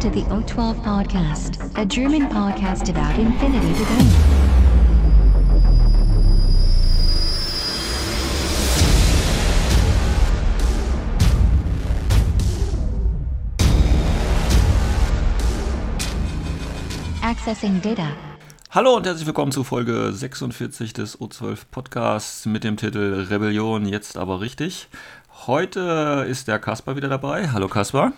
To the O12 Podcast, a German podcast about infinity debate. Accessing data. Hallo und herzlich willkommen zu Folge 46 des O12 Podcasts mit dem Titel Rebellion jetzt aber richtig. Heute ist der Kaspar wieder dabei. Hallo Kaspar.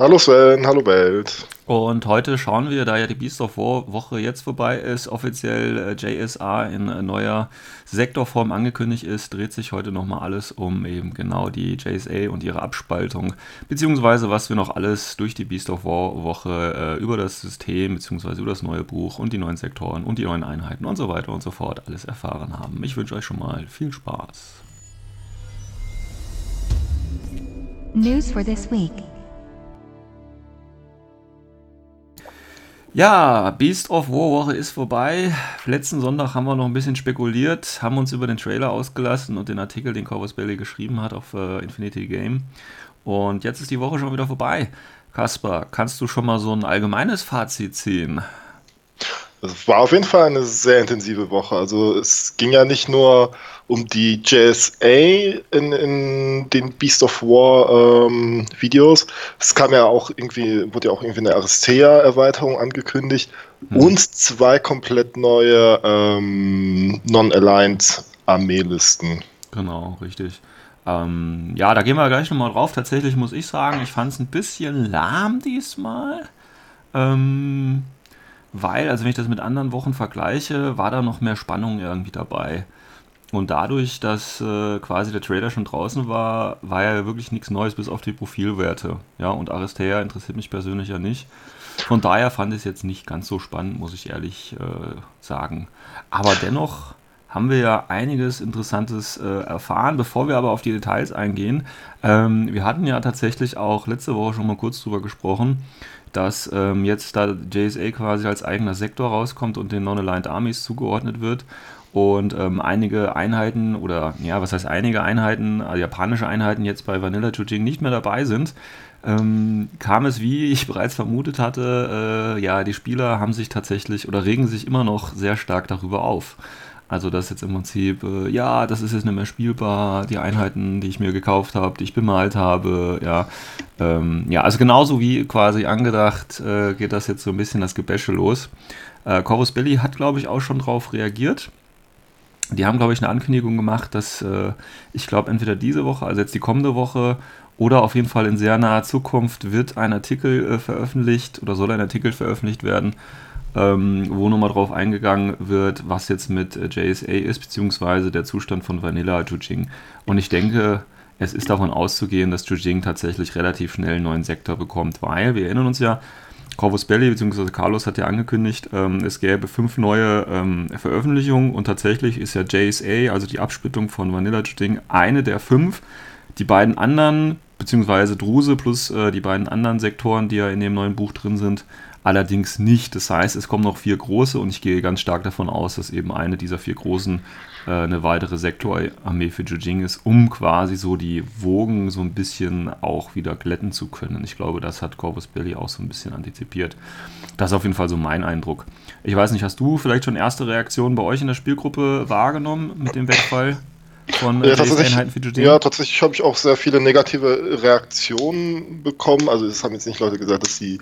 Hallo Sven, hallo Welt. Und heute schauen wir, da ja die Beast of War Woche jetzt vorbei ist, offiziell äh, JSA in äh, neuer Sektorform angekündigt ist, dreht sich heute nochmal alles um eben genau die JSA und ihre Abspaltung, beziehungsweise was wir noch alles durch die Beast of War Woche äh, über das System, beziehungsweise über das neue Buch und die neuen Sektoren und die neuen Einheiten und so weiter und so fort alles erfahren haben. Ich wünsche euch schon mal viel Spaß. News for this week. Ja, Beast of War Woche ist vorbei. Letzten Sonntag haben wir noch ein bisschen spekuliert, haben uns über den Trailer ausgelassen und den Artikel, den Corvus Bailey geschrieben hat auf äh, Infinity Game. Und jetzt ist die Woche schon wieder vorbei. Kaspar, kannst du schon mal so ein allgemeines Fazit ziehen? Es war auf jeden Fall eine sehr intensive Woche. Also es ging ja nicht nur um die JSA in, in den Beast of War ähm, Videos. Es kam ja auch irgendwie, wurde ja auch irgendwie eine Aristea-Erweiterung angekündigt hm. und zwei komplett neue ähm, Non-Aligned Armeelisten. Genau, richtig. Ähm, ja, da gehen wir gleich nochmal drauf. Tatsächlich muss ich sagen, ich fand es ein bisschen lahm diesmal. Ähm, weil, also wenn ich das mit anderen Wochen vergleiche, war da noch mehr Spannung irgendwie dabei. Und dadurch, dass äh, quasi der Trailer schon draußen war, war ja wirklich nichts Neues bis auf die Profilwerte. Ja, und Aristea interessiert mich persönlich ja nicht. Von daher fand ich es jetzt nicht ganz so spannend, muss ich ehrlich äh, sagen. Aber dennoch haben wir ja einiges Interessantes äh, erfahren. Bevor wir aber auf die Details eingehen, ähm, wir hatten ja tatsächlich auch letzte Woche schon mal kurz drüber gesprochen, dass ähm, jetzt da JSA quasi als eigener Sektor rauskommt und den Non-Aligned Armies zugeordnet wird und ähm, einige Einheiten oder ja, was heißt einige Einheiten, also japanische Einheiten jetzt bei Vanilla Jujing nicht mehr dabei sind, ähm, kam es, wie ich bereits vermutet hatte, äh, ja, die Spieler haben sich tatsächlich oder regen sich immer noch sehr stark darüber auf. Also das jetzt im Prinzip, äh, ja, das ist jetzt nicht mehr spielbar, die Einheiten, die ich mir gekauft habe, die ich bemalt habe, ja. Ähm, ja, also genauso wie quasi angedacht, äh, geht das jetzt so ein bisschen das Gebäsche los. Äh, Corvus Belli hat, glaube ich, auch schon drauf reagiert. Die haben, glaube ich, eine Ankündigung gemacht, dass äh, ich glaube, entweder diese Woche, also jetzt die kommende Woche, oder auf jeden Fall in sehr naher Zukunft wird ein Artikel äh, veröffentlicht oder soll ein Artikel veröffentlicht werden, ähm, wo nochmal drauf eingegangen wird, was jetzt mit äh, JSA ist, beziehungsweise der Zustand von Vanilla Jujing. Und ich denke, es ist davon auszugehen, dass Jujing tatsächlich relativ schnell einen neuen Sektor bekommt, weil wir erinnern uns ja, Corvus Belli bzw. Carlos hat ja angekündigt, ähm, es gäbe fünf neue ähm, Veröffentlichungen und tatsächlich ist ja JSA, also die Absplittung von Vanilla Jujing, eine der fünf. Die beiden anderen, beziehungsweise Druse plus äh, die beiden anderen Sektoren, die ja in dem neuen Buch drin sind, allerdings nicht. Das heißt, es kommen noch vier große und ich gehe ganz stark davon aus, dass eben eine dieser vier großen äh, eine weitere Sektorarmee für Jujing ist, um quasi so die Wogen so ein bisschen auch wieder glätten zu können. Ich glaube, das hat Corvus Belli auch so ein bisschen antizipiert. Das ist auf jeden Fall so mein Eindruck. Ich weiß nicht, hast du vielleicht schon erste Reaktionen bei euch in der Spielgruppe wahrgenommen mit dem Wegfall? Von ja, Einheiten für Judea? Ja, tatsächlich habe ich auch sehr viele negative Reaktionen bekommen. Also es haben jetzt nicht Leute gesagt, dass sie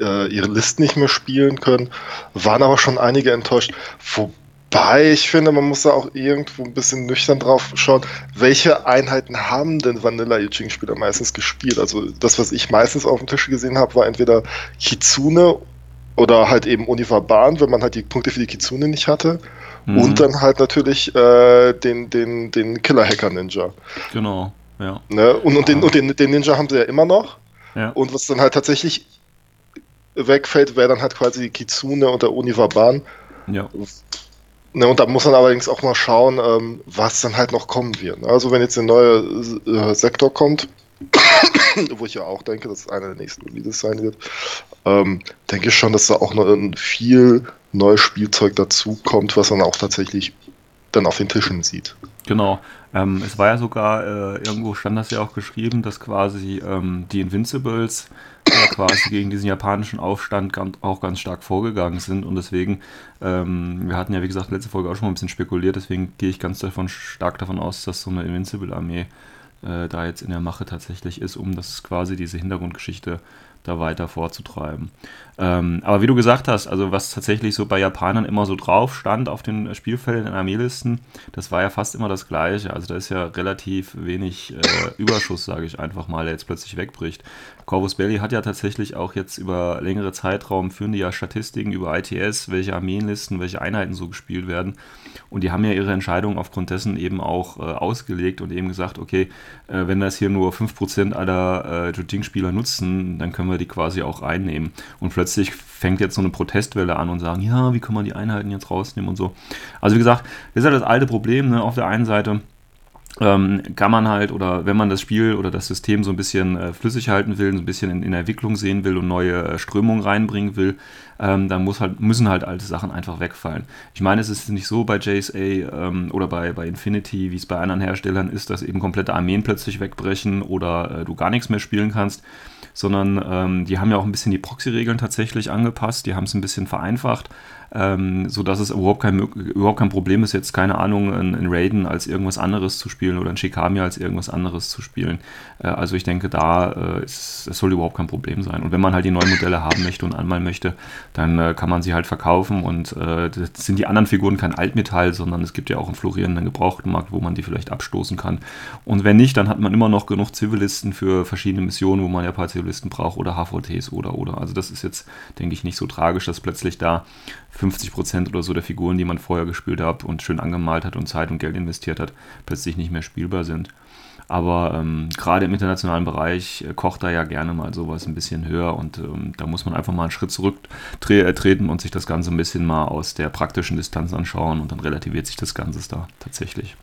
äh, ihre Listen nicht mehr spielen können, waren aber schon einige enttäuscht. Wobei ich finde, man muss da auch irgendwo ein bisschen nüchtern drauf schauen, welche Einheiten haben denn Vanilla Yuching-Spieler meistens gespielt? Also das, was ich meistens auf dem Tisch gesehen habe, war entweder Kitsune oder halt eben Univerban, wenn man halt die Punkte für die Kitsune nicht hatte. Mhm. Und dann halt natürlich äh, den, den, den Killer-Hacker-Ninja. Genau, ja. Ne? Und, und, den, und den, den Ninja haben sie ja immer noch. Ja. Und was dann halt tatsächlich wegfällt, wäre dann halt quasi die Kitsune und der Univerban. Ja. Ne, und da muss man allerdings auch mal schauen, ähm, was dann halt noch kommen wird. Ne? Also wenn jetzt ein neuer äh, Sektor kommt, wo ich ja auch denke, dass es einer der nächsten Releases sein wird, ähm, denke ich schon, dass da auch noch ein viel neues Spielzeug dazu kommt, was man auch tatsächlich dann auf den Tischen sieht. Genau. Ähm, es war ja sogar, äh, irgendwo stand das ja auch geschrieben, dass quasi ähm, die Invincibles ja, quasi gegen diesen japanischen Aufstand ganz, auch ganz stark vorgegangen sind. Und deswegen, ähm, wir hatten ja wie gesagt letzte Folge auch schon mal ein bisschen spekuliert, deswegen gehe ich ganz davon stark davon aus, dass so eine Invincible-Armee äh, da jetzt in der Mache tatsächlich ist, um das quasi diese Hintergrundgeschichte da weiter vorzutreiben. Ähm, aber wie du gesagt hast, also was tatsächlich so bei Japanern immer so drauf stand auf den Spielfelden in Armeelisten, das war ja fast immer das Gleiche. Also da ist ja relativ wenig äh, Überschuss, sage ich einfach mal, der jetzt plötzlich wegbricht. Corvus Belli hat ja tatsächlich auch jetzt über längere Zeitraum führen die ja Statistiken über ITS, welche Armeenlisten, welche Einheiten so gespielt werden. Und die haben ja ihre Entscheidung aufgrund dessen eben auch äh, ausgelegt und eben gesagt, okay, äh, wenn das hier nur 5% aller äh, Jujing-Spieler nutzen, dann können wir die quasi auch einnehmen. Und plötzlich fängt jetzt so eine Protestwelle an und sagen, ja, wie kann man die Einheiten jetzt rausnehmen und so. Also wie gesagt, das ist ja das alte Problem, ne? auf der einen Seite ähm, kann man halt, oder wenn man das Spiel oder das System so ein bisschen äh, flüssig halten will, so ein bisschen in, in Entwicklung sehen will und neue äh, Strömungen reinbringen will, ähm, dann muss halt, müssen halt alte Sachen einfach wegfallen. Ich meine, es ist nicht so bei JSA ähm, oder bei, bei Infinity, wie es bei anderen Herstellern ist, dass eben komplette Armeen plötzlich wegbrechen oder äh, du gar nichts mehr spielen kannst, sondern ähm, die haben ja auch ein bisschen die Proxy-Regeln tatsächlich angepasst, die haben es ein bisschen vereinfacht ähm, sodass es überhaupt kein, überhaupt kein Problem ist, jetzt keine Ahnung, in, in Raiden als irgendwas anderes zu spielen oder in Shikami als irgendwas anderes zu spielen. Äh, also ich denke, da äh, ist, es soll überhaupt kein Problem sein. Und wenn man halt die neuen Modelle haben möchte und anmalen möchte, dann äh, kann man sie halt verkaufen und äh, sind die anderen Figuren kein Altmetall, sondern es gibt ja auch einen florierenden Gebrauchtmarkt, wo man die vielleicht abstoßen kann. Und wenn nicht, dann hat man immer noch genug Zivilisten für verschiedene Missionen, wo man ja ein paar Zivilisten braucht oder HVTs oder oder. Also das ist jetzt, denke ich, nicht so tragisch, dass plötzlich da 50 Prozent oder so der Figuren, die man vorher gespielt hat und schön angemalt hat und Zeit und Geld investiert hat, plötzlich nicht mehr spielbar sind. Aber ähm, gerade im internationalen Bereich äh, kocht da ja gerne mal sowas ein bisschen höher und ähm, da muss man einfach mal einen Schritt zurücktreten und sich das Ganze ein bisschen mal aus der praktischen Distanz anschauen und dann relativiert sich das Ganze da tatsächlich.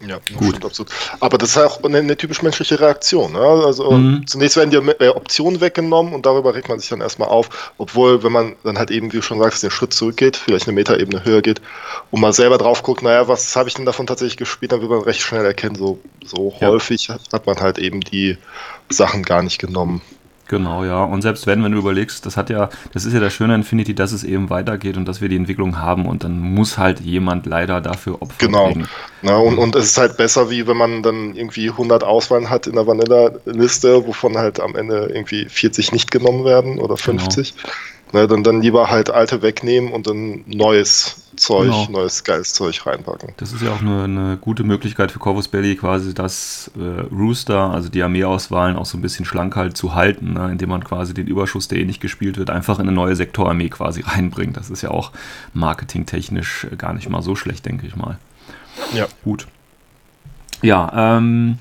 Ja, gut. Absolut. Aber das ist auch eine, eine typisch menschliche Reaktion. Ne? Also mhm. zunächst werden die Optionen weggenommen und darüber regt man sich dann erstmal auf, obwohl, wenn man dann halt eben, wie du schon sagst, den Schritt zurückgeht, vielleicht eine Metaebene höher geht und mal selber drauf guckt, naja, was habe ich denn davon tatsächlich gespielt, dann wird man recht schnell erkennen, so, so ja. häufig hat man halt eben die Sachen gar nicht genommen. Genau, ja. Und selbst wenn, wenn du überlegst, das hat ja, das ist ja der Schöne Infinity, dass es eben weitergeht und dass wir die Entwicklung haben und dann muss halt jemand leider dafür Opfer Genau. Na, und, und es ist halt besser, wie wenn man dann irgendwie 100 Auswahlen hat in der Vanilla-Liste, wovon halt am Ende irgendwie 40 nicht genommen werden oder 50. Genau. Ne, dann, dann lieber halt alte wegnehmen und dann neues Zeug, genau. neues geiles Zeug reinpacken. Das ist ja auch eine, eine gute Möglichkeit für Corvus Belly, quasi das äh, Rooster, also die Armeeauswahlen, auch so ein bisschen schlank halt zu halten, ne, indem man quasi den Überschuss, der eh nicht gespielt wird, einfach in eine neue Sektorarmee quasi reinbringt. Das ist ja auch marketingtechnisch gar nicht mal so schlecht, denke ich mal. Ja. Gut. Ja, ähm,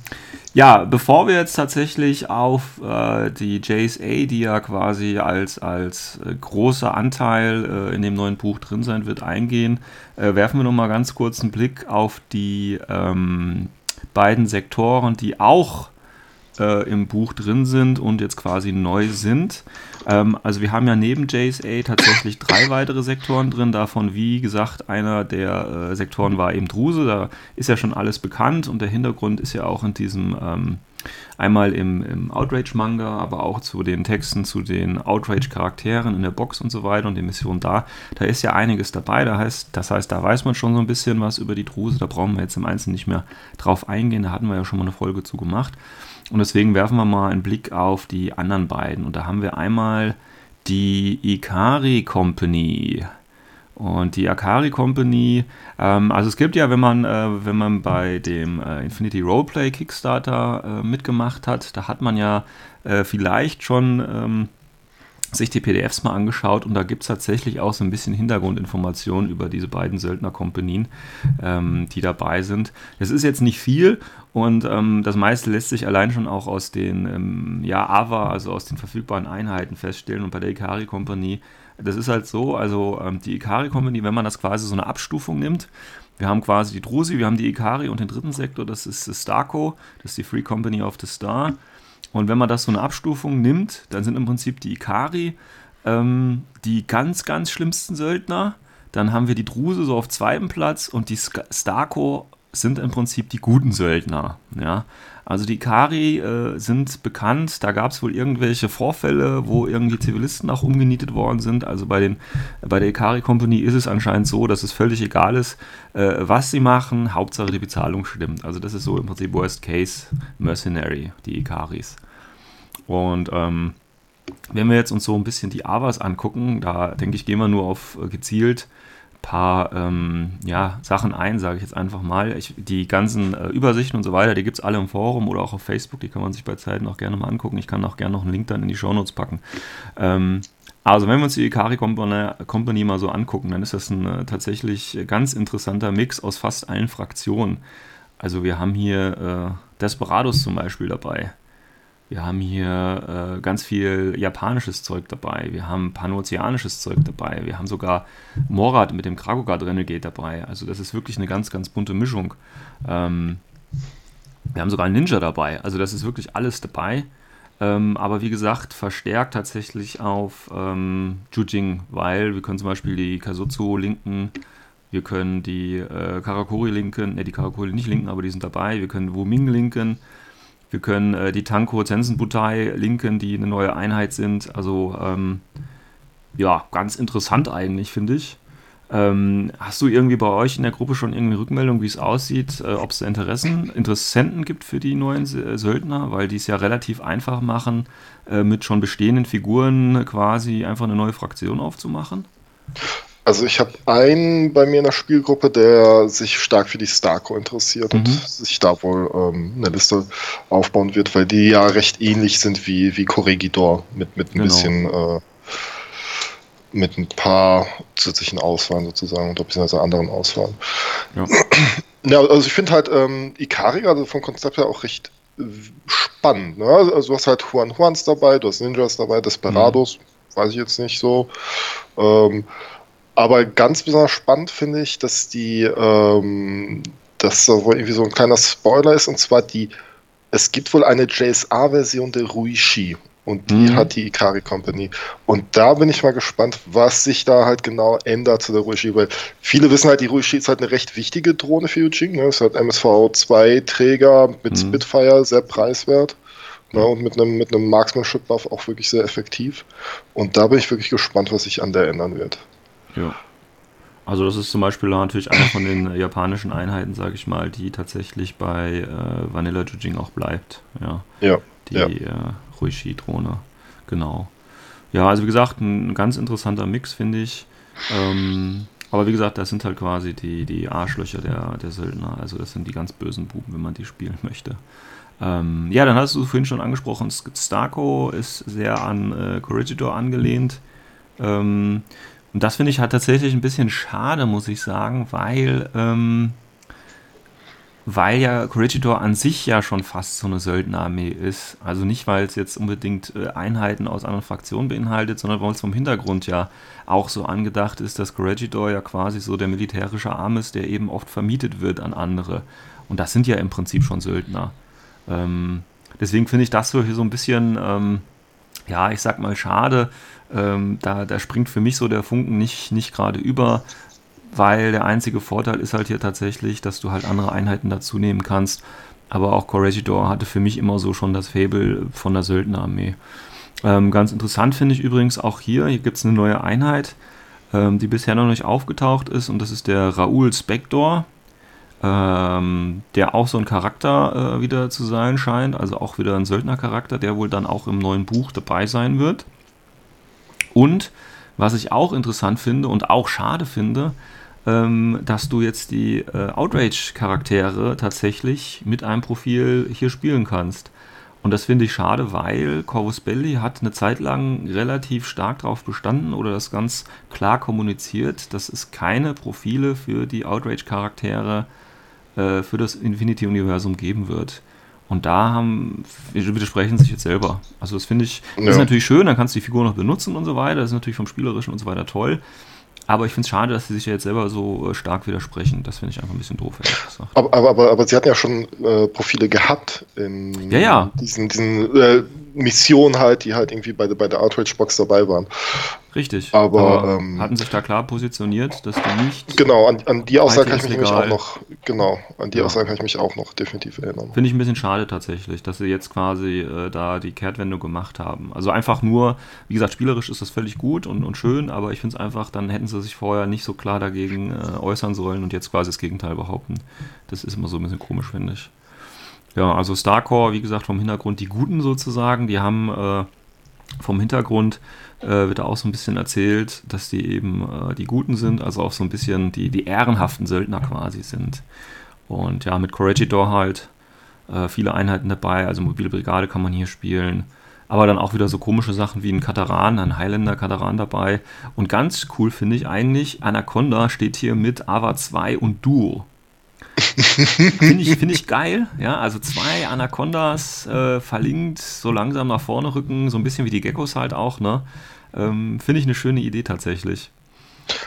ja, bevor wir jetzt tatsächlich auf äh, die JSA, die ja quasi als, als äh, großer Anteil äh, in dem neuen Buch drin sein wird, eingehen, äh, werfen wir noch mal ganz kurz einen Blick auf die ähm, beiden Sektoren, die auch äh, im Buch drin sind und jetzt quasi neu sind. Ähm, also wir haben ja neben JSA tatsächlich drei weitere Sektoren drin, davon wie gesagt einer der äh, Sektoren war eben Druse, da ist ja schon alles bekannt und der Hintergrund ist ja auch in diesem ähm, einmal im, im Outrage-Manga, aber auch zu den Texten, zu den Outrage-Charakteren in der Box und so weiter und den Missionen da. Da ist ja einiges dabei. Da heißt, das heißt, da weiß man schon so ein bisschen was über die Druse. Da brauchen wir jetzt im Einzelnen nicht mehr drauf eingehen. Da hatten wir ja schon mal eine Folge zu gemacht. Und deswegen werfen wir mal einen Blick auf die anderen beiden. Und da haben wir einmal die Ikari Company. Und die Akari Company, ähm, also es gibt ja, wenn man, äh, wenn man bei dem äh, Infinity Roleplay Kickstarter äh, mitgemacht hat, da hat man ja äh, vielleicht schon ähm, sich die PDFs mal angeschaut und da gibt es tatsächlich auch so ein bisschen Hintergrundinformationen über diese beiden Söldnerkompanien, ähm, die dabei sind. Das ist jetzt nicht viel und ähm, das meiste lässt sich allein schon auch aus den ähm, ja, AVA, also aus den verfügbaren Einheiten feststellen und bei der Ikari Kompanie, das ist halt so, also ähm, die Ikari Kompanie, wenn man das quasi so eine Abstufung nimmt, wir haben quasi die Drusi, wir haben die Ikari und den dritten Sektor, das ist Starco, das ist die Free Company of the Star. Und wenn man das so eine Abstufung nimmt, dann sind im Prinzip die Ikari ähm, die ganz, ganz schlimmsten Söldner. Dann haben wir die Druse so auf zweiten Platz und die Starko sind im Prinzip die guten Söldner. Ja? Also die Ikari äh, sind bekannt, da gab es wohl irgendwelche Vorfälle, wo irgendwie Zivilisten auch umgenietet worden sind. Also bei, den, bei der Ikari Company ist es anscheinend so, dass es völlig egal ist, äh, was sie machen, Hauptsache die Bezahlung stimmt. Also das ist so im Prinzip Worst Case Mercenary, die Ikaris. Und ähm, wenn wir jetzt uns so ein bisschen die Avas angucken, da denke ich, gehen wir nur auf äh, gezielt paar ähm, ja, Sachen ein, sage ich jetzt einfach mal. Ich, die ganzen äh, Übersichten und so weiter, die gibt es alle im Forum oder auch auf Facebook, die kann man sich bei Zeiten auch gerne mal angucken. Ich kann auch gerne noch einen Link dann in die Shownotes packen. Ähm, also wenn wir uns die Ikari Company mal so angucken, dann ist das ein äh, tatsächlich ganz interessanter Mix aus fast allen Fraktionen. Also wir haben hier äh, Desperados zum Beispiel dabei. Wir haben hier äh, ganz viel japanisches Zeug dabei. Wir haben panozeanisches Zeug dabei. Wir haben sogar Morat mit dem Kragogard Renegade dabei. Also das ist wirklich eine ganz, ganz bunte Mischung. Ähm, wir haben sogar einen Ninja dabei. Also das ist wirklich alles dabei. Ähm, aber wie gesagt, verstärkt tatsächlich auf ähm, Jujing, weil wir können zum Beispiel die Kazutsu linken, wir können die äh, Karakuri linken, ne, die Karakuri nicht linken, aber die sind dabei. Wir können Wuming linken. Wir können äh, die Tanko Zensenbutei linken, die eine neue Einheit sind. Also ähm, ja, ganz interessant eigentlich, finde ich. Ähm, hast du irgendwie bei euch in der Gruppe schon irgendwie Rückmeldung, wie es aussieht, äh, ob es Interessen, Interessenten gibt für die neuen äh, Söldner, weil die es ja relativ einfach machen, äh, mit schon bestehenden Figuren quasi einfach eine neue Fraktion aufzumachen? Also ich habe einen bei mir in der Spielgruppe, der sich stark für die Starco interessiert mhm. und sich da wohl ähm, eine Liste aufbauen wird, weil die ja recht ähnlich sind wie, wie Corregidor mit, mit ein genau. bisschen äh, mit ein paar zusätzlichen Auswahlen sozusagen oder beziehungsweise anderen Auswahlen. Ja, ja also ich finde halt ähm, Ikari, also vom Konzept her auch recht äh, spannend. Ne? Also du hast halt Juan Juans dabei, du hast Ninjas dabei, Desperados, mhm. weiß ich jetzt nicht so. Ähm, aber ganz besonders spannend finde ich, dass die, ähm, dass da wohl irgendwie so ein kleiner Spoiler ist, und zwar die, es gibt wohl eine JSA-Version der Ruishi. Und die mhm. hat die Ikari Company. Und da bin ich mal gespannt, was sich da halt genau ändert zu der Ruishi, weil viele wissen halt, die Ruishi ist halt eine recht wichtige Drohne für Eugene. Ne? Ist halt MSV2-Träger mit mhm. Spitfire, sehr preiswert. Ne? Und mit einem, mit einem Marksmanship-Buff auch wirklich sehr effektiv. Und da bin ich wirklich gespannt, was sich an der ändern wird. Ja. Also das ist zum Beispiel natürlich eine von den japanischen Einheiten, sage ich mal, die tatsächlich bei äh, Vanilla Jujing auch bleibt. Ja. ja die ja. Äh, Ruishi-Drohne. Genau. Ja, also wie gesagt, ein ganz interessanter Mix, finde ich. Ähm, aber wie gesagt, das sind halt quasi die, die Arschlöcher der, der Söldner. Also das sind die ganz bösen Buben, wenn man die spielen möchte. Ähm, ja, dann hast du vorhin schon angesprochen, Starco ist sehr an äh, Corregidor angelehnt. Ähm, und das finde ich halt tatsächlich ein bisschen schade, muss ich sagen, weil, ähm, weil ja Corregidor an sich ja schon fast so eine Söldnerarmee ist. Also nicht, weil es jetzt unbedingt äh, Einheiten aus anderen Fraktionen beinhaltet, sondern weil es vom Hintergrund ja auch so angedacht ist, dass Corregidor ja quasi so der militärische Arm ist, der eben oft vermietet wird an andere. Und das sind ja im Prinzip schon Söldner. Ähm, deswegen finde ich das so hier so ein bisschen, ähm, ja, ich sag mal, schade, ähm, da, da springt für mich so der Funken nicht, nicht gerade über, weil der einzige Vorteil ist halt hier tatsächlich, dass du halt andere Einheiten dazu nehmen kannst. Aber auch Corregidor hatte für mich immer so schon das Fable von der Söldnerarmee. Ähm, ganz interessant finde ich übrigens auch hier, hier gibt es eine neue Einheit, ähm, die bisher noch nicht aufgetaucht ist und das ist der Raoul Spector, ähm, der auch so ein Charakter äh, wieder zu sein scheint, also auch wieder ein Söldnercharakter, der wohl dann auch im neuen Buch dabei sein wird. Und was ich auch interessant finde und auch schade finde, ähm, dass du jetzt die äh, Outrage-Charaktere tatsächlich mit einem Profil hier spielen kannst. Und das finde ich schade, weil Corvus Belli hat eine Zeit lang relativ stark darauf bestanden oder das ganz klar kommuniziert, dass es keine Profile für die Outrage-Charaktere äh, für das Infinity-Universum geben wird. Und da haben, widersprechen sich jetzt selber. Also das finde ich, das ja. ist natürlich schön, dann kannst du die Figur noch benutzen und so weiter. Das ist natürlich vom Spielerischen und so weiter toll. Aber ich finde es schade, dass sie sich ja jetzt selber so äh, stark widersprechen. Das finde ich einfach ein bisschen doof. Aber, aber, aber, aber sie hatten ja schon äh, Profile gehabt in ja, ja. diesen, diesen äh, Missionen halt, die halt irgendwie bei, bei der Outrage-Box dabei waren. Richtig. Aber, ähm, hatten sich da klar positioniert, dass die nicht. Genau, an, an die Aussage kann ich mich legal. auch noch, genau, an die Ja. Aussage kann ich mich auch noch definitiv erinnern. Finde ich ein bisschen schade tatsächlich, dass sie jetzt quasi äh, da die Kehrtwende gemacht haben. Also einfach nur, wie gesagt, spielerisch ist das völlig gut und, und schön, aber ich finde es einfach, dann hätten sie sich vorher nicht so klar dagegen äh, äußern sollen und jetzt quasi das Gegenteil behaupten. Das ist immer so ein bisschen komisch, finde ich. Ja, also Starcore, wie gesagt, vom Hintergrund die Guten sozusagen, die haben äh, vom Hintergrund äh, wird auch so ein bisschen erzählt, dass die eben äh, die Guten sind, also auch so ein bisschen die, die ehrenhaften Söldner quasi sind. Und ja, mit Corregidor halt äh, viele Einheiten dabei, also mobile Brigade kann man hier spielen. Aber dann auch wieder so komische Sachen wie ein Kataran, ein Highlander Kataran dabei. Und ganz cool finde ich eigentlich, Anaconda steht hier mit Ava 2 und Duo. Finde ich, find ich geil, ja, also zwei Anacondas äh, verlinkt, so langsam nach vorne rücken, so ein bisschen wie die Geckos halt auch, ne? Ähm, Finde ich eine schöne Idee tatsächlich.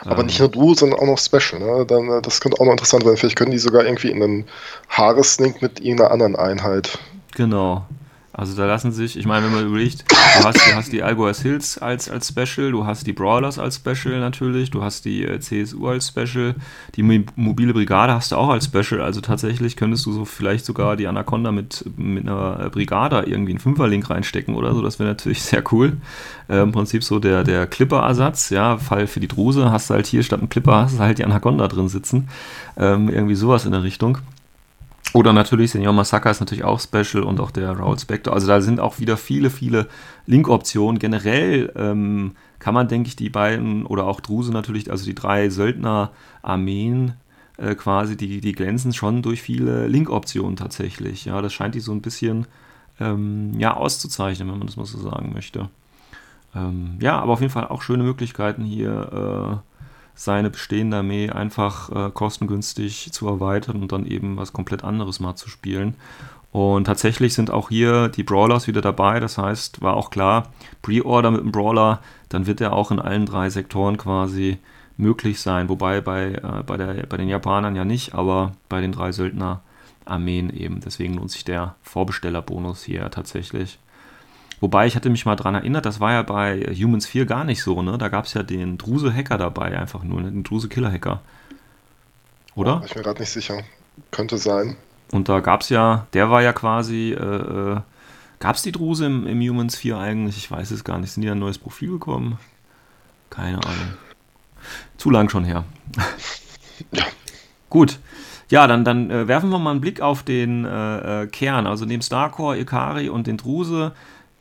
Aber Ähm, nicht nur du, sondern auch noch Special. Ne? Dann, äh, das könnte auch noch interessant werden. Vielleicht können die sogar irgendwie in einen Haaresnink mit irgendeiner anderen Einheit. Genau. Also da lassen sich, ich meine, wenn man überlegt, du hast, du hast die Algoas Hills als, als Special, du hast die Brawlers als Special natürlich, du hast die äh, CSU als Special, die Mo- mobile Brigade hast du auch als Special, also tatsächlich könntest du so vielleicht sogar die Anaconda mit, mit einer äh, Brigade irgendwie einen Fünferlink reinstecken oder so, das wäre natürlich sehr cool. Äh, Im Prinzip so der, der Clipper-Ersatz, ja, Fall für die Druse, hast du halt hier statt einem Clipper hast du halt die Anaconda drin sitzen, ähm, irgendwie sowas in der Richtung. Oder natürlich Senior Masaka ist natürlich auch Special und auch der Raoul Spectre. Also da sind auch wieder viele, viele Link-Optionen. Generell ähm, kann man, denke ich, die beiden oder auch Druse natürlich, also die drei Söldner-Armeen äh, quasi, die, die glänzen schon durch viele Link-Optionen tatsächlich. Ja, das scheint die so ein bisschen ähm, ja, auszuzeichnen, wenn man das mal so sagen möchte. Ähm, ja, aber auf jeden Fall auch schöne Möglichkeiten hier. Äh, seine bestehende Armee einfach äh, kostengünstig zu erweitern und dann eben was komplett anderes mal zu spielen. Und tatsächlich sind auch hier die Brawlers wieder dabei. Das heißt, war auch klar, Pre-Order mit dem Brawler, dann wird er auch in allen drei Sektoren quasi möglich sein. Wobei bei, äh, bei, der, bei den Japanern ja nicht, aber bei den drei Söldner-Armeen eben. Deswegen lohnt sich der Vorbestellerbonus hier tatsächlich. Wobei ich hatte mich mal dran erinnert, das war ja bei Humans 4 gar nicht so, ne? Da gab es ja den Druse-Hacker dabei, einfach nur, ne? den Druse-Killer-Hacker. Oder? Bin ich mir gerade nicht sicher. Könnte sein. Und da gab es ja, der war ja quasi, äh, äh, gab es die Druse im, im Humans 4 eigentlich? Ich weiß es gar nicht. Sind die ein neues Profil bekommen? Keine Ahnung. Zu lang schon her. Ja. Gut. Ja, dann, dann äh, werfen wir mal einen Blick auf den äh, äh, Kern. Also neben Starcore, Ikari und den Druse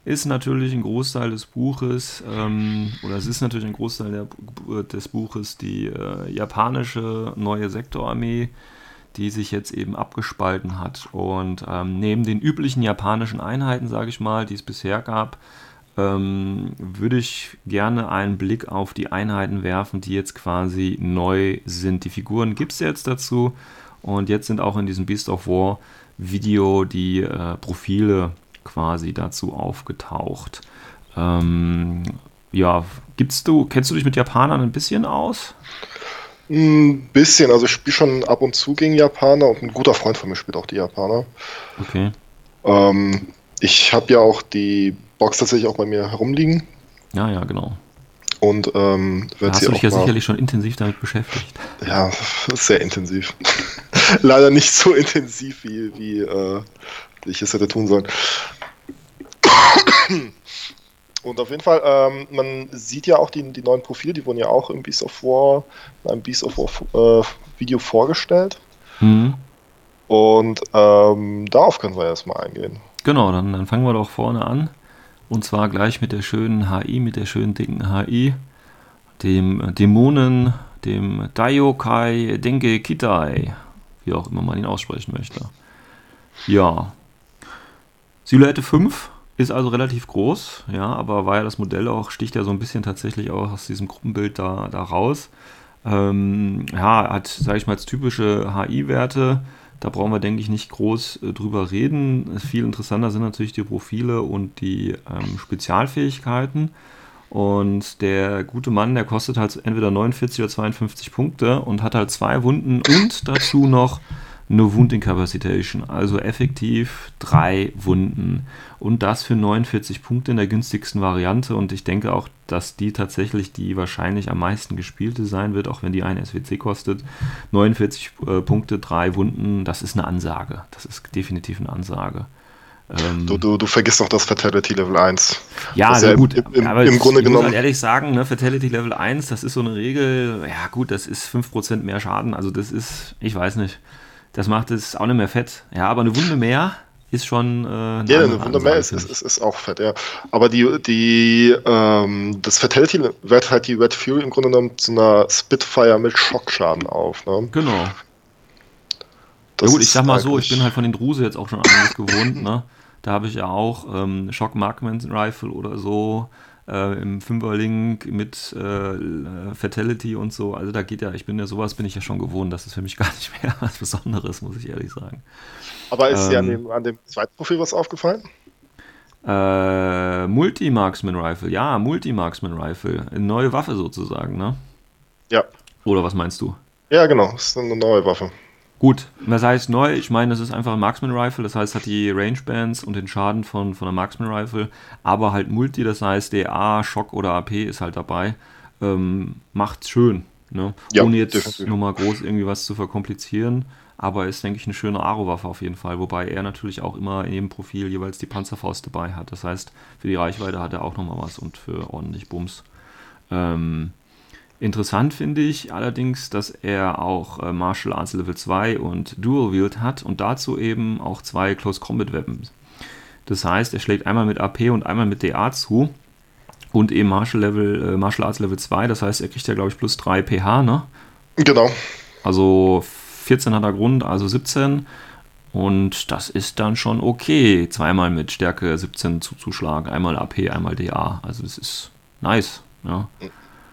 ist natürlich ein Großteil des Buches, ähm, oder es ist natürlich ein Großteil der, des Buches die äh, japanische neue Sektorarmee, die sich jetzt eben abgespalten hat. Und ähm, neben den üblichen japanischen Einheiten, sage ich mal, die es bisher gab, ähm, würde ich gerne einen Blick auf die Einheiten werfen, die jetzt quasi neu sind. Die Figuren gibt es jetzt dazu und jetzt sind auch in diesem Beast of War Video die äh, Profile quasi dazu aufgetaucht. Ähm, ja, gibtst du, kennst du dich mit Japanern ein bisschen aus? Ein bisschen, also ich spiele schon ab und zu gegen Japaner und ein guter Freund von mir spielt auch die Japaner. Okay. Ähm, ich habe ja auch die Box tatsächlich auch bei mir herumliegen Ja, ja, genau. und ähm, werde hast sie du dich ja sicherlich schon intensiv damit beschäftigt. ja, sehr intensiv. Leider nicht so intensiv, wie, wie äh, ich es hätte tun sollen. Und auf jeden Fall, ähm, man sieht ja auch die, die neuen Profile, die wurden ja auch im Beast of War, in einem Beast of War äh, Video vorgestellt. Mhm. Und ähm, darauf können wir erstmal eingehen. Genau, dann, dann fangen wir doch vorne an. Und zwar gleich mit der schönen HI, mit der schönen dicken HI, dem Dämonen, dem Daiokai Denke Kitai, wie auch immer man ihn aussprechen möchte. Ja. Silhouette 5 ist also relativ groß, ja, aber weil das Modell auch sticht ja so ein bisschen tatsächlich auch aus diesem Gruppenbild da, da raus. Ähm, ja, hat, sage ich mal, jetzt typische HI-Werte. Da brauchen wir, denke ich, nicht groß äh, drüber reden. Viel interessanter sind natürlich die Profile und die ähm, Spezialfähigkeiten. Und der gute Mann, der kostet halt entweder 49 oder 52 Punkte und hat halt zwei Wunden und dazu noch No Wound Incapacitation, also effektiv drei Wunden. Und das für 49 Punkte in der günstigsten Variante. Und ich denke auch, dass die tatsächlich die wahrscheinlich am meisten gespielte sein wird, auch wenn die ein SWC kostet. 49 äh, Punkte, drei Wunden, das ist eine Ansage. Das ist definitiv eine Ansage. Ähm, du, du, du vergisst noch das Fatality Level 1. Ja, also ja gut, im, im, aber im Grunde ich genommen. muss halt ehrlich sagen, ne, Fatality Level 1, das ist so eine Regel, ja gut, das ist 5% mehr Schaden, also das ist, ich weiß nicht, das macht es auch nicht mehr fett. Ja, aber eine Wunde mehr ist schon. Äh, eine ja, eine Wunde mehr ist, ist, ist, auch fett, ja. Aber die, die, ähm, das Fatality wert halt die Red Fury im Grunde genommen zu einer Spitfire mit Schockschaden auf. Ne? Genau. Das ja gut, ich sag mal so, ich bin halt von den Druse jetzt auch schon einiges gewohnt, ne? Da habe ich ja auch ähm, Shock Markman Rifle oder so äh, im Fünferlink mit äh, Fatality und so. Also da geht ja, ich bin ja sowas, bin ich ja schon gewohnt. Das ist für mich gar nicht mehr was Besonderes, muss ich ehrlich sagen. Aber ist ähm, dir an dem, an dem zweiten Profil was aufgefallen? Äh, Multi-Marksman Rifle, ja, Multi-Marksman Rifle. Eine neue Waffe sozusagen, ne? Ja. Oder was meinst du? Ja, genau, das ist eine neue Waffe. Gut, was heißt neu? Ich meine, das ist einfach ein Marksman Rifle, das heißt, hat die Range Bands und den Schaden von, von einer Marksman Rifle, aber halt Multi, das heißt, DA, Schock oder AP ist halt dabei. Ähm, macht's schön, ne? Ja, ohne jetzt nochmal groß irgendwie was zu verkomplizieren. Aber ist, denke ich, eine schöne Aro-Waffe auf jeden Fall. Wobei er natürlich auch immer in jedem Profil jeweils die Panzerfaust dabei hat. Das heißt, für die Reichweite hat er auch nochmal was und für ordentlich Bums. Ähm, Interessant finde ich allerdings, dass er auch äh, Martial Arts Level 2 und Dual Wield hat und dazu eben auch zwei Close Combat Weapons. Das heißt, er schlägt einmal mit AP und einmal mit DA zu und eben Martial, Level, äh, Martial Arts Level 2, das heißt, er kriegt ja glaube ich plus 3 PH, ne? Genau. Also 14 hat er Grund, also 17. Und das ist dann schon okay, zweimal mit Stärke 17 zuzuschlagen, einmal AP, einmal DA. Also das ist nice. Ja.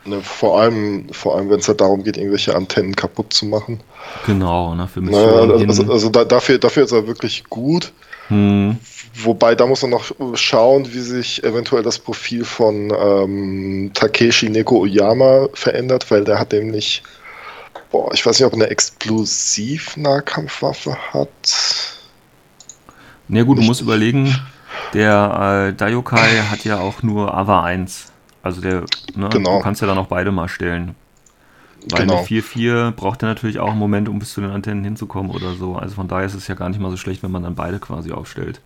Ne, vor allem, vor allem wenn es halt darum geht, irgendwelche Antennen kaputt zu machen. Genau, ne, für Missionen. Naja, also, also da, dafür, dafür ist er wirklich gut. Hm. Wobei, da muss man noch schauen, wie sich eventuell das Profil von ähm, Takeshi Neko Oyama verändert, weil der hat nämlich, boah, ich weiß nicht, ob er eine Explosiv-Nahkampfwaffe hat. Na ja, gut, du musst überlegen, der äh, Daiokai hat ja auch nur Ava 1. Also der, ne, genau. du kannst ja dann auch beide mal stellen. Weil genau. eine 4-4 braucht er natürlich auch einen Moment, um bis zu den Antennen hinzukommen oder so. Also von daher ist es ja gar nicht mal so schlecht, wenn man dann beide quasi aufstellt.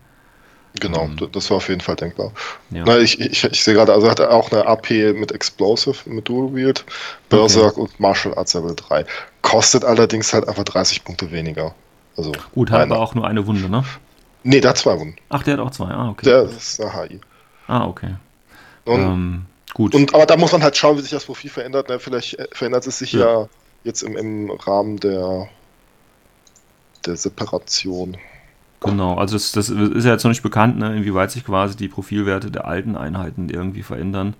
Genau, ähm, das war auf jeden Fall denkbar. Ja. Na, ich, ich, ich sehe gerade, also hat er auch eine AP mit Explosive, mit Dual Wield, Berserk okay. und Martial Arts Level 3. Kostet allerdings halt einfach 30 Punkte weniger. Also Gut, hat aber auch nur eine Wunde, ne? Nee, der hat zwei Wunden. Ach, der hat auch zwei, ah, okay. Der ist eine HI. Ah, okay. Und ähm, Gut. Und, aber da muss man halt schauen, wie sich das Profil verändert. Ne? Vielleicht äh, verändert es sich ja, ja jetzt im, im Rahmen der, der Separation. Genau, also das, das ist ja jetzt noch nicht bekannt, ne, inwieweit sich quasi die Profilwerte der alten Einheiten irgendwie verändern.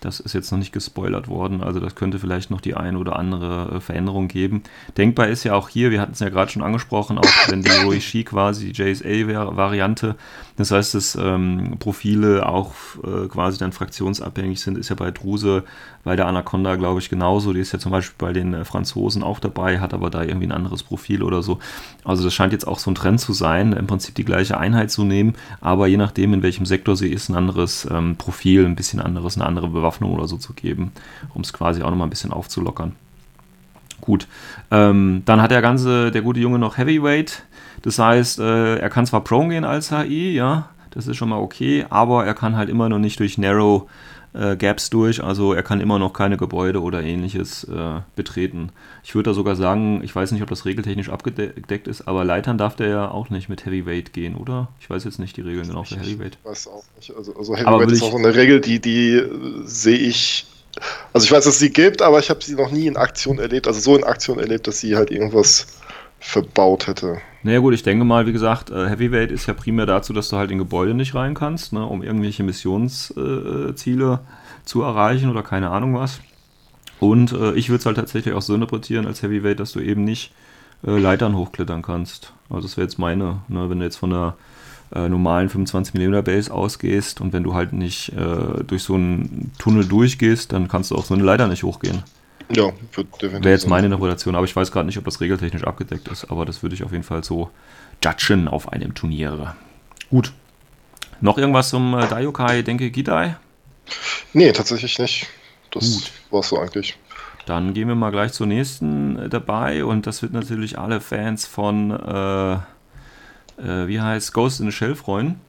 Das ist jetzt noch nicht gespoilert worden, also das könnte vielleicht noch die eine oder andere äh, Veränderung geben. Denkbar ist ja auch hier, wir hatten es ja gerade schon angesprochen, auch wenn die Roishi quasi die JSA-Variante, das heißt, dass ähm, Profile auch äh, quasi dann fraktionsabhängig sind, ist ja bei Druse, bei der Anaconda glaube ich genauso. Die ist ja zum Beispiel bei den äh, Franzosen auch dabei, hat aber da irgendwie ein anderes Profil oder so. Also das scheint jetzt auch so ein Trend zu sein, im Prinzip die gleiche Einheit zu nehmen, aber je nachdem, in welchem Sektor sie ist, ein anderes ähm, Profil, ein bisschen anderes, eine andere Bewaffnung oder so zu geben, um es quasi auch nochmal ein bisschen aufzulockern. Gut, ähm, dann hat der ganze, der gute Junge noch Heavyweight. Das heißt, äh, er kann zwar Prone gehen als HI, ja, das ist schon mal okay, aber er kann halt immer noch nicht durch Narrow äh, Gaps durch, also er kann immer noch keine Gebäude oder ähnliches äh, betreten. Ich würde da sogar sagen, ich weiß nicht, ob das regeltechnisch abgedeckt ist, aber Leitern darf der ja auch nicht mit Heavyweight gehen, oder? Ich weiß jetzt nicht die Regeln genau für Heavyweight. Ich weiß auch nicht. Also, also Heavyweight ist auch eine Regel, die, die äh, sehe ich. Also ich weiß, dass sie gibt, aber ich habe sie noch nie in Aktion erlebt, also so in Aktion erlebt, dass sie halt irgendwas verbaut hätte. Naja gut, ich denke mal, wie gesagt, äh, Heavyweight ist ja primär dazu, dass du halt in Gebäude nicht rein kannst, ne, um irgendwelche Missionsziele äh, zu erreichen oder keine Ahnung was. Und äh, ich würde es halt tatsächlich auch so interpretieren als Heavyweight, dass du eben nicht äh, Leitern hochklettern kannst. Also das wäre jetzt meine, ne, wenn du jetzt von der äh, normalen 25 mm Base ausgehst und wenn du halt nicht äh, durch so einen Tunnel durchgehst, dann kannst du auch so eine Leiter nicht hochgehen. Ja, wird definitiv. Wäre jetzt meine. Interpretation, aber ich weiß gerade nicht, ob das regeltechnisch abgedeckt ist, aber das würde ich auf jeden Fall so judgen auf einem Turnier. Gut. Noch irgendwas zum äh, Daiokai Denke Gidai? Nee, tatsächlich nicht. Das Gut. war's so eigentlich. Dann gehen wir mal gleich zur nächsten äh, dabei und das wird natürlich alle Fans von, äh, äh, wie heißt Ghost in the Shell freuen.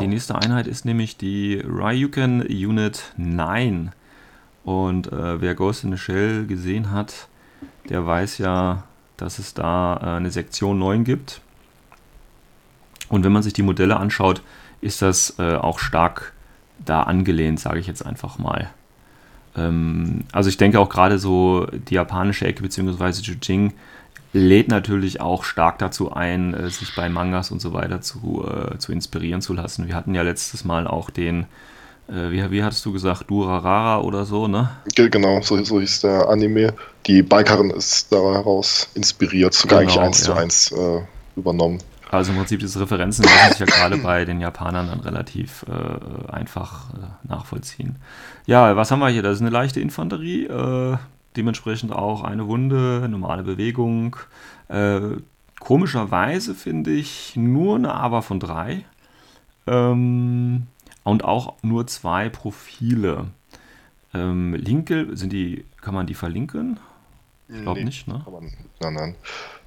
Die nächste Einheit ist nämlich die Ryuken Unit 9. Und äh, wer Ghost in the Shell gesehen hat, der weiß ja, dass es da äh, eine Sektion 9 gibt. Und wenn man sich die Modelle anschaut, ist das äh, auch stark da angelehnt, sage ich jetzt einfach mal. Ähm, also ich denke auch gerade so die japanische Ecke bzw. Jujing lädt natürlich auch stark dazu ein, äh, sich bei Mangas und so weiter zu, äh, zu inspirieren zu lassen. Wir hatten ja letztes Mal auch den, wie, wie hattest du gesagt, Durarara oder so, ne? Ge- Genau, so, so hieß der Anime. Die Bikerin ist daraus inspiriert, sogar Genau, eigentlich eins zu ja. eins äh, übernommen. Also im Prinzip diese Referenzen lassen sich ja gerade bei den Japanern dann relativ äh, einfach äh, nachvollziehen. Ja, was haben wir hier? Das ist eine leichte Infanterie, äh, dementsprechend auch eine Wunde, normale Bewegung. Äh, komischerweise finde ich nur eine Aber von drei ähm, und auch nur zwei Profile. Ähm, Linke, sind die, kann man die verlinken? Ich glaube Nee, nicht, ne? man- nein, nein.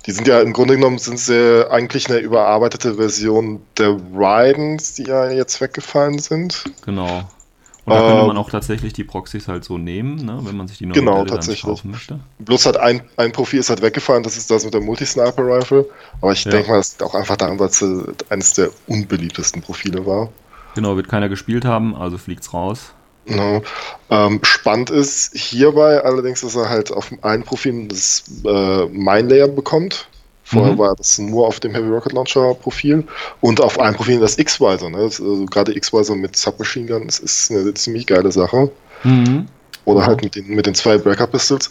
Die sind ja im Grunde genommen sind sie eigentlich eine überarbeitete Version der Rydens, die ja jetzt weggefallen sind. Genau. Und da könnte Ähm, man auch tatsächlich die Proxys halt so nehmen, ne, wenn man sich die neuen Genau, tatsächlich. kaufen möchte. Bloß hat ein, ein Profil ist halt weggefallen, das ist das mit der Multi-Sniper-Rifle. Aber ich Ja. denke mal, das liegt auch einfach daran, weil es eines der unbeliebtesten Profile war. Genau, wird keiner gespielt haben, also fliegt's raus. Genau. Ähm, spannend ist hierbei allerdings, dass er halt auf dem einen Profil das äh, Mine Layer bekommt. Vorher Mhm. war das nur auf dem Heavy Rocket Launcher Profil und auf einem Profil das X-Visor. Ne? Also gerade X-Visor mit Submachine Gun das ist eine ziemlich geile Sache. Mhm. Oder halt mit den, mit den zwei Breaker Pistols.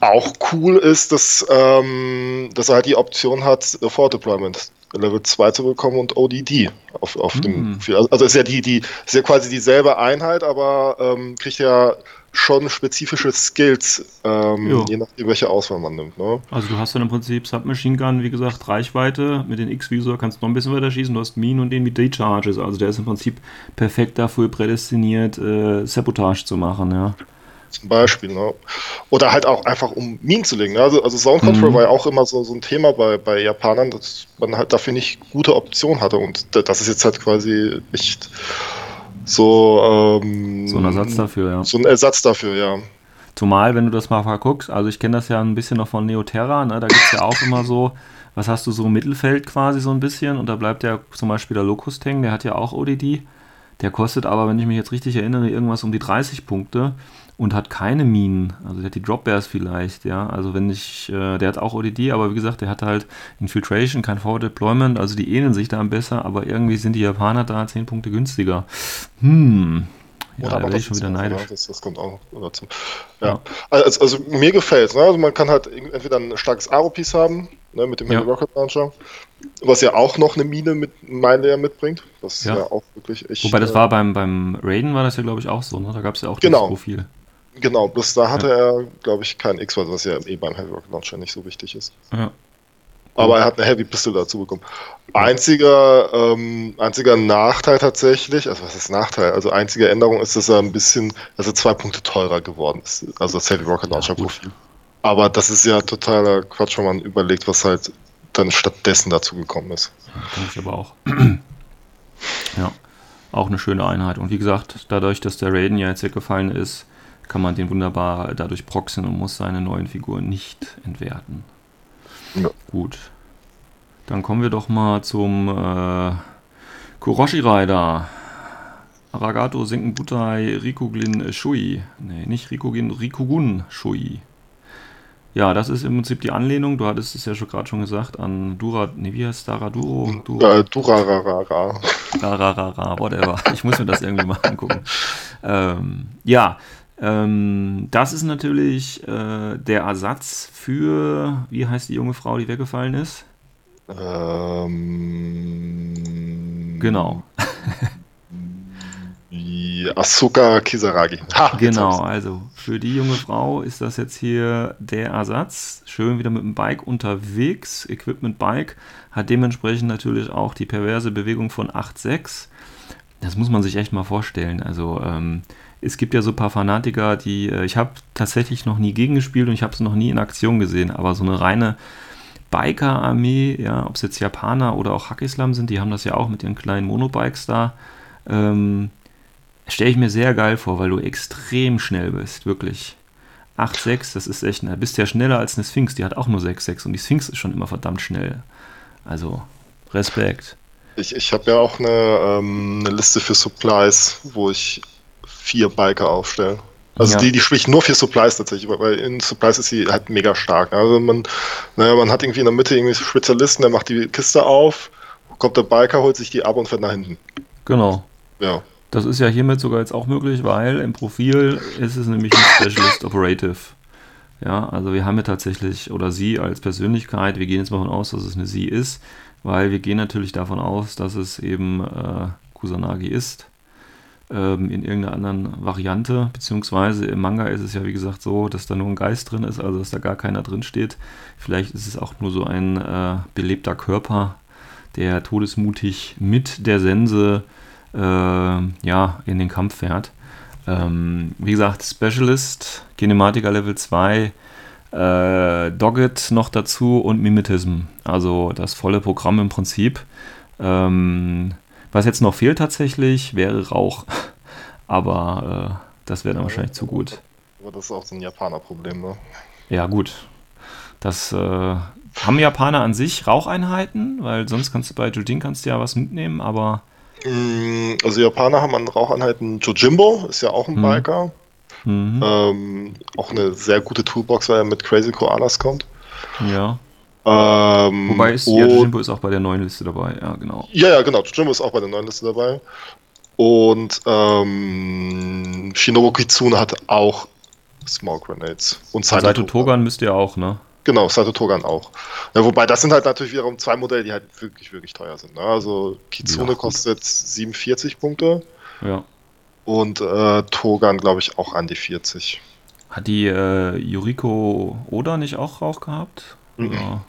Auch cool ist, dass, ähm, dass er halt die Option hat, Forward Deployment Level 2 zu bekommen und ODD auf, auf Mhm. dem Profil. Also, also ist ja die, die, ist ja quasi dieselbe Einheit, aber ähm, kriegt ja schon spezifische Skills, ähm, je nachdem, welche Auswahl man nimmt. Ne? Also du hast dann im Prinzip Submachine Gun, wie gesagt, Reichweite. Mit den X-Visor kannst du noch ein bisschen weiter schießen. Du hast Minen und den mit D-Charges. Also der ist im Prinzip perfekt dafür prädestiniert, äh, Sabotage zu machen, ja. Zum Beispiel. Ne? Oder halt auch einfach, um Minen zu legen. Ne? Also, also Sound Control Mhm. war ja auch immer so, so ein Thema bei, bei Japanern, dass man halt dafür nicht gute Optionen hatte. Und da- das ist jetzt halt quasi echt so, ähm, So ein Ersatz dafür, ja. So ein Ersatz dafür, ja. Zumal, wenn du das mal verguckst, also ich kenne das ja ein bisschen noch von Neoterra, ne? da gibt es ja auch immer so, was hast du so im Mittelfeld quasi so ein bisschen und da bleibt ja zum Beispiel der Locust hängen, der hat ja auch ODD, der kostet aber, wenn ich mich jetzt richtig erinnere, irgendwas um die 30 Punkte und hat keine Minen, also der hat die Drop Bears vielleicht, ja, also wenn ich, äh, der hat auch ODD, aber wie gesagt, der hat halt Infiltration, kein Forward Deployment, also die ähneln sich da besser, aber irgendwie sind die Japaner da 10 Punkte günstiger. Hm, ja, da noch werde ich schon wieder neidisch. ne? Das, das kommt auch noch dazu. Ja. Ja. Also, also mir gefällt ne? Also man kann halt entweder ein starkes Aro-Piece haben, ne, mit dem Ja. Rocket Launcher, was ja auch noch eine Mine mit Mine mitbringt, was Ja. ja, auch wirklich echt. Wobei das äh, war beim, beim Raiden war das ja, glaube ich, auch so, ne? Da gab es ja auch Genau. dieses Profil. Genau, bloß da hatte er, glaube ich, kein X, was ja eh beim Heavy Rocket Launcher nicht so wichtig ist. Ja. Aber er hat eine Heavy Pistol dazu bekommen. Einziger, ähm, einziger Nachteil tatsächlich, also was ist Nachteil? Also einzige Änderung ist, dass er ein bisschen, also zwei Punkte teurer geworden ist. Also das Heavy Rocket Launcher. Profil. Aber das ist ja totaler Quatsch, wenn man überlegt, was halt dann stattdessen dazu gekommen ist. Denke ich aber auch. ja, auch eine schöne Einheit. Und wie gesagt, dadurch, dass der Raiden ja jetzt weggefallen ist, kann man den wunderbar dadurch proxen und muss seine neuen Figuren nicht entwerten. Ja. Gut. Dann kommen wir doch mal zum äh, Kuroshi Rider. Aragato Senkenbutai Rikuglin Shui. Nee, nicht Rikuglin, Rikugun Shui. Ja, das ist im Prinzip die Anlehnung, du hattest es ja schon gerade schon gesagt, an Dura, nee, wie heißt Daraduro? Dura, Durararara. Rararara, whatever. Ich muss mir das irgendwie mal angucken. Ähm, ja, ähm, das ist natürlich äh, der Ersatz für, wie heißt die junge Frau, die weggefallen ist? Ähm, Genau. Asuka Kisaragi. Ha, genau, also für die junge Frau ist das jetzt hier der Ersatz. Schön wieder mit dem Bike unterwegs. Equipment Bike hat dementsprechend natürlich auch die perverse Bewegung von 8,6. Das muss man sich echt mal vorstellen. Also ähm, es gibt ja so ein paar Fanatiker, die äh, ich habe tatsächlich noch nie gegengespielt und ich habe es noch nie in Aktion gesehen, aber so eine reine Biker-Armee, ja, ob es jetzt Japaner oder auch Hackislam sind, die haben das ja auch mit ihren kleinen Monobikes da. Ähm, Stelle ich mir sehr geil vor, weil du extrem schnell bist, wirklich. 8,6, das ist echt, du bist ja schneller als eine Sphinx, die hat auch nur 6,6 und die Sphinx ist schon immer verdammt schnell. Also, Respekt. Ich, ich habe ja auch eine, ähm, eine Liste für Supplies, wo ich vier Biker aufstelle. Also ja. die, die spricht nur für Supplies tatsächlich, weil in Supplies ist sie halt mega stark. Also man, naja, man hat irgendwie in der Mitte irgendwie Spezialisten, der macht die Kiste auf, kommt der Biker, holt sich die ab und fährt nach hinten. Genau. Ja. Das ist ja hiermit sogar jetzt auch möglich, weil im Profil ist es nämlich ein Specialist Operative. Ja, also wir haben ja tatsächlich, oder sie als Persönlichkeit, wir gehen jetzt mal davon aus, dass es eine sie ist, weil wir gehen natürlich davon aus, dass es eben äh, Kusanagi ist ähm, in irgendeiner anderen Variante, beziehungsweise im Manga ist es ja wie gesagt so, dass da nur ein Geist drin ist, also dass da gar keiner drin steht. Vielleicht ist es auch nur so ein äh, belebter Körper, der todesmutig mit der Sense äh, ja, in den Kampf fährt. Ähm, wie gesagt, Specialist, Kinematiker Level 2, äh, Dogged noch dazu und Mimetism. Also das volle Programm im Prinzip. Ähm, was jetzt noch fehlt tatsächlich, wäre Rauch. Aber äh, das wäre dann wahrscheinlich zu gut. Aber das ist auch so ein Japaner-Problem, ne? Ja, gut. Das äh, haben Japaner an sich Raucheinheiten, weil sonst kannst du bei Jujin kannst du ja was mitnehmen, aber. Mm, also Japaner haben an Raucheinheiten Jojimbo, ist ja auch ein mhm. Biker. Mhm. Ähm, auch eine sehr gute Toolbox, weil er mit Crazy Koalas kommt. Ja. Ähm, Wobei ist, ja, Jimbo ist auch bei der neuen Liste dabei, ja, genau. Ja, ja, genau. Jimbo ist auch bei der neuen Liste dabei. Und ähm, Shinobu Kitsune hat auch Smoke Grenades. Und Saito, Saito Togan müsst ihr auch, ne? Genau, Saito Togan auch. Ja, wobei das sind halt natürlich wiederum zwei Modelle, die halt wirklich, wirklich teuer sind. Ne? Also Kitsune ja, kostet 47 Punkte. Ja. Und äh, Togan, glaube ich, auch an die 40. Hat die äh, Yuriko Oda nicht auch Rauch gehabt? Mhm. Ja.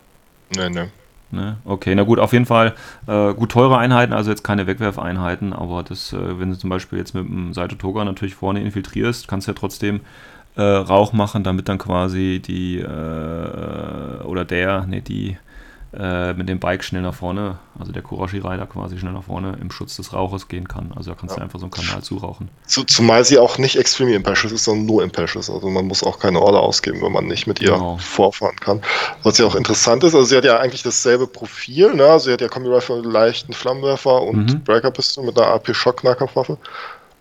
Nee, nee. Ne? Okay, na gut, auf jeden Fall äh, gut teure Einheiten, also jetzt keine Wegwerfeinheiten, aber das, äh, wenn du zum Beispiel jetzt mit dem Saito Toga natürlich vorne infiltrierst, kannst du ja trotzdem äh, Rauch machen, damit dann quasi die äh, oder der, ne, die äh, mit dem Bike schnell nach vorne, also der Kurashi-Rider quasi schnell nach vorne im Schutz des Rauches gehen kann. Also da kannst ja. du einfach so einen Kanal zurauchen. zumal sie auch nicht extrem impashes ist, sondern nur impashes. Also man muss auch keine Order ausgeben, wenn man nicht mit ihr genau. vorfahren kann. Was ja auch interessant ist, also sie hat ja eigentlich dasselbe Profil, ne? Also sie hat ja Kombi Rifle, leichten Flammenwerfer und mhm. Breaker Pistol mit einer AP Shock Nahkampfwaffe.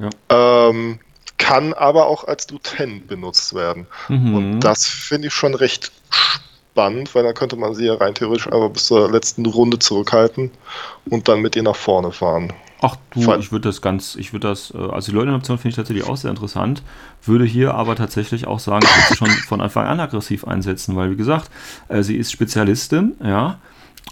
Ja. Ähm, kann aber auch als Lieutenant benutzt werden. Mhm. Und das finde ich schon recht spannend spannend, weil dann könnte man sie ja rein theoretisch einfach bis zur letzten Runde zurückhalten und dann mit ihr nach vorne fahren. Ach du, Fall. ich würde das ganz, ich würde das, äh, also die Leute-Option finde ich tatsächlich auch sehr interessant, würde hier aber tatsächlich auch sagen, ich würde sie schon von Anfang an aggressiv einsetzen, weil wie gesagt, äh, sie ist Spezialistin, ja,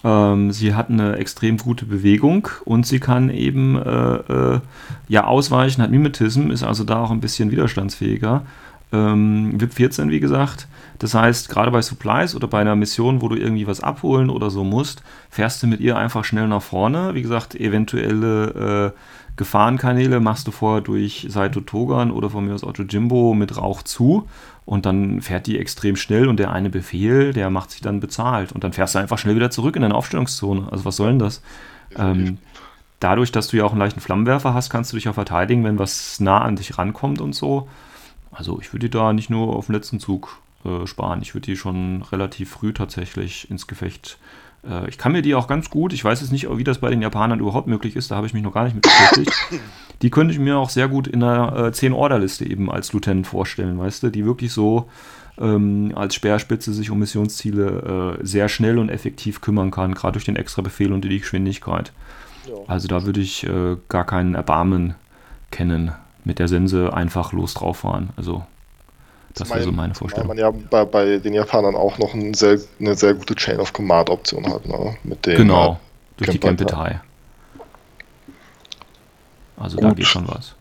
ähm, sie hat eine extrem gute Bewegung und sie kann eben äh, äh, ja ausweichen, hat Mimetism, ist also da auch ein bisschen widerstandsfähiger. Ähm, VIP 14, wie gesagt, das heißt, gerade bei Supplies oder bei einer Mission, wo du irgendwie was abholen oder so musst, fährst du mit ihr einfach schnell nach vorne. Wie gesagt, eventuelle äh, Gefahrenkanäle machst du vorher durch Saito Togan oder von mir aus Otto Jimbo mit Rauch zu und dann fährt die extrem schnell und der eine Befehl, der macht sich dann bezahlt und dann fährst du einfach schnell wieder zurück in deine Aufstellungszone. Also was soll denn das? Ähm, dadurch, dass du ja auch einen leichten Flammenwerfer hast, kannst du dich auch verteidigen, wenn was nah an dich rankommt und so. Also ich würde da nicht nur auf den letzten Zug äh, sparen. Ich würde die schon relativ früh tatsächlich ins Gefecht. Äh, ich kann mir die auch ganz gut, ich weiß jetzt nicht, wie das bei den Japanern überhaupt möglich ist, da habe ich mich noch gar nicht mit beschäftigt. Die könnte ich mir auch sehr gut in einer äh, 10-Order-Liste eben als Lieutenant vorstellen, weißt du, die wirklich so ähm, als Speerspitze sich um Missionsziele äh, sehr schnell und effektiv kümmern kann, gerade durch den extra Befehl und die Geschwindigkeit. Ja. Also da würde ich äh, gar keinen Erbarmen kennen, mit der Sense einfach los drauf fahren. Also das wäre so meine Vorstellung. Weil man ja bei, bei, den Japanern auch noch ein sehr, eine sehr gute Chain of Command Option hat, ne? Mit dem, genau, äh, durch die Campetai. Also Gut. da geht schon was.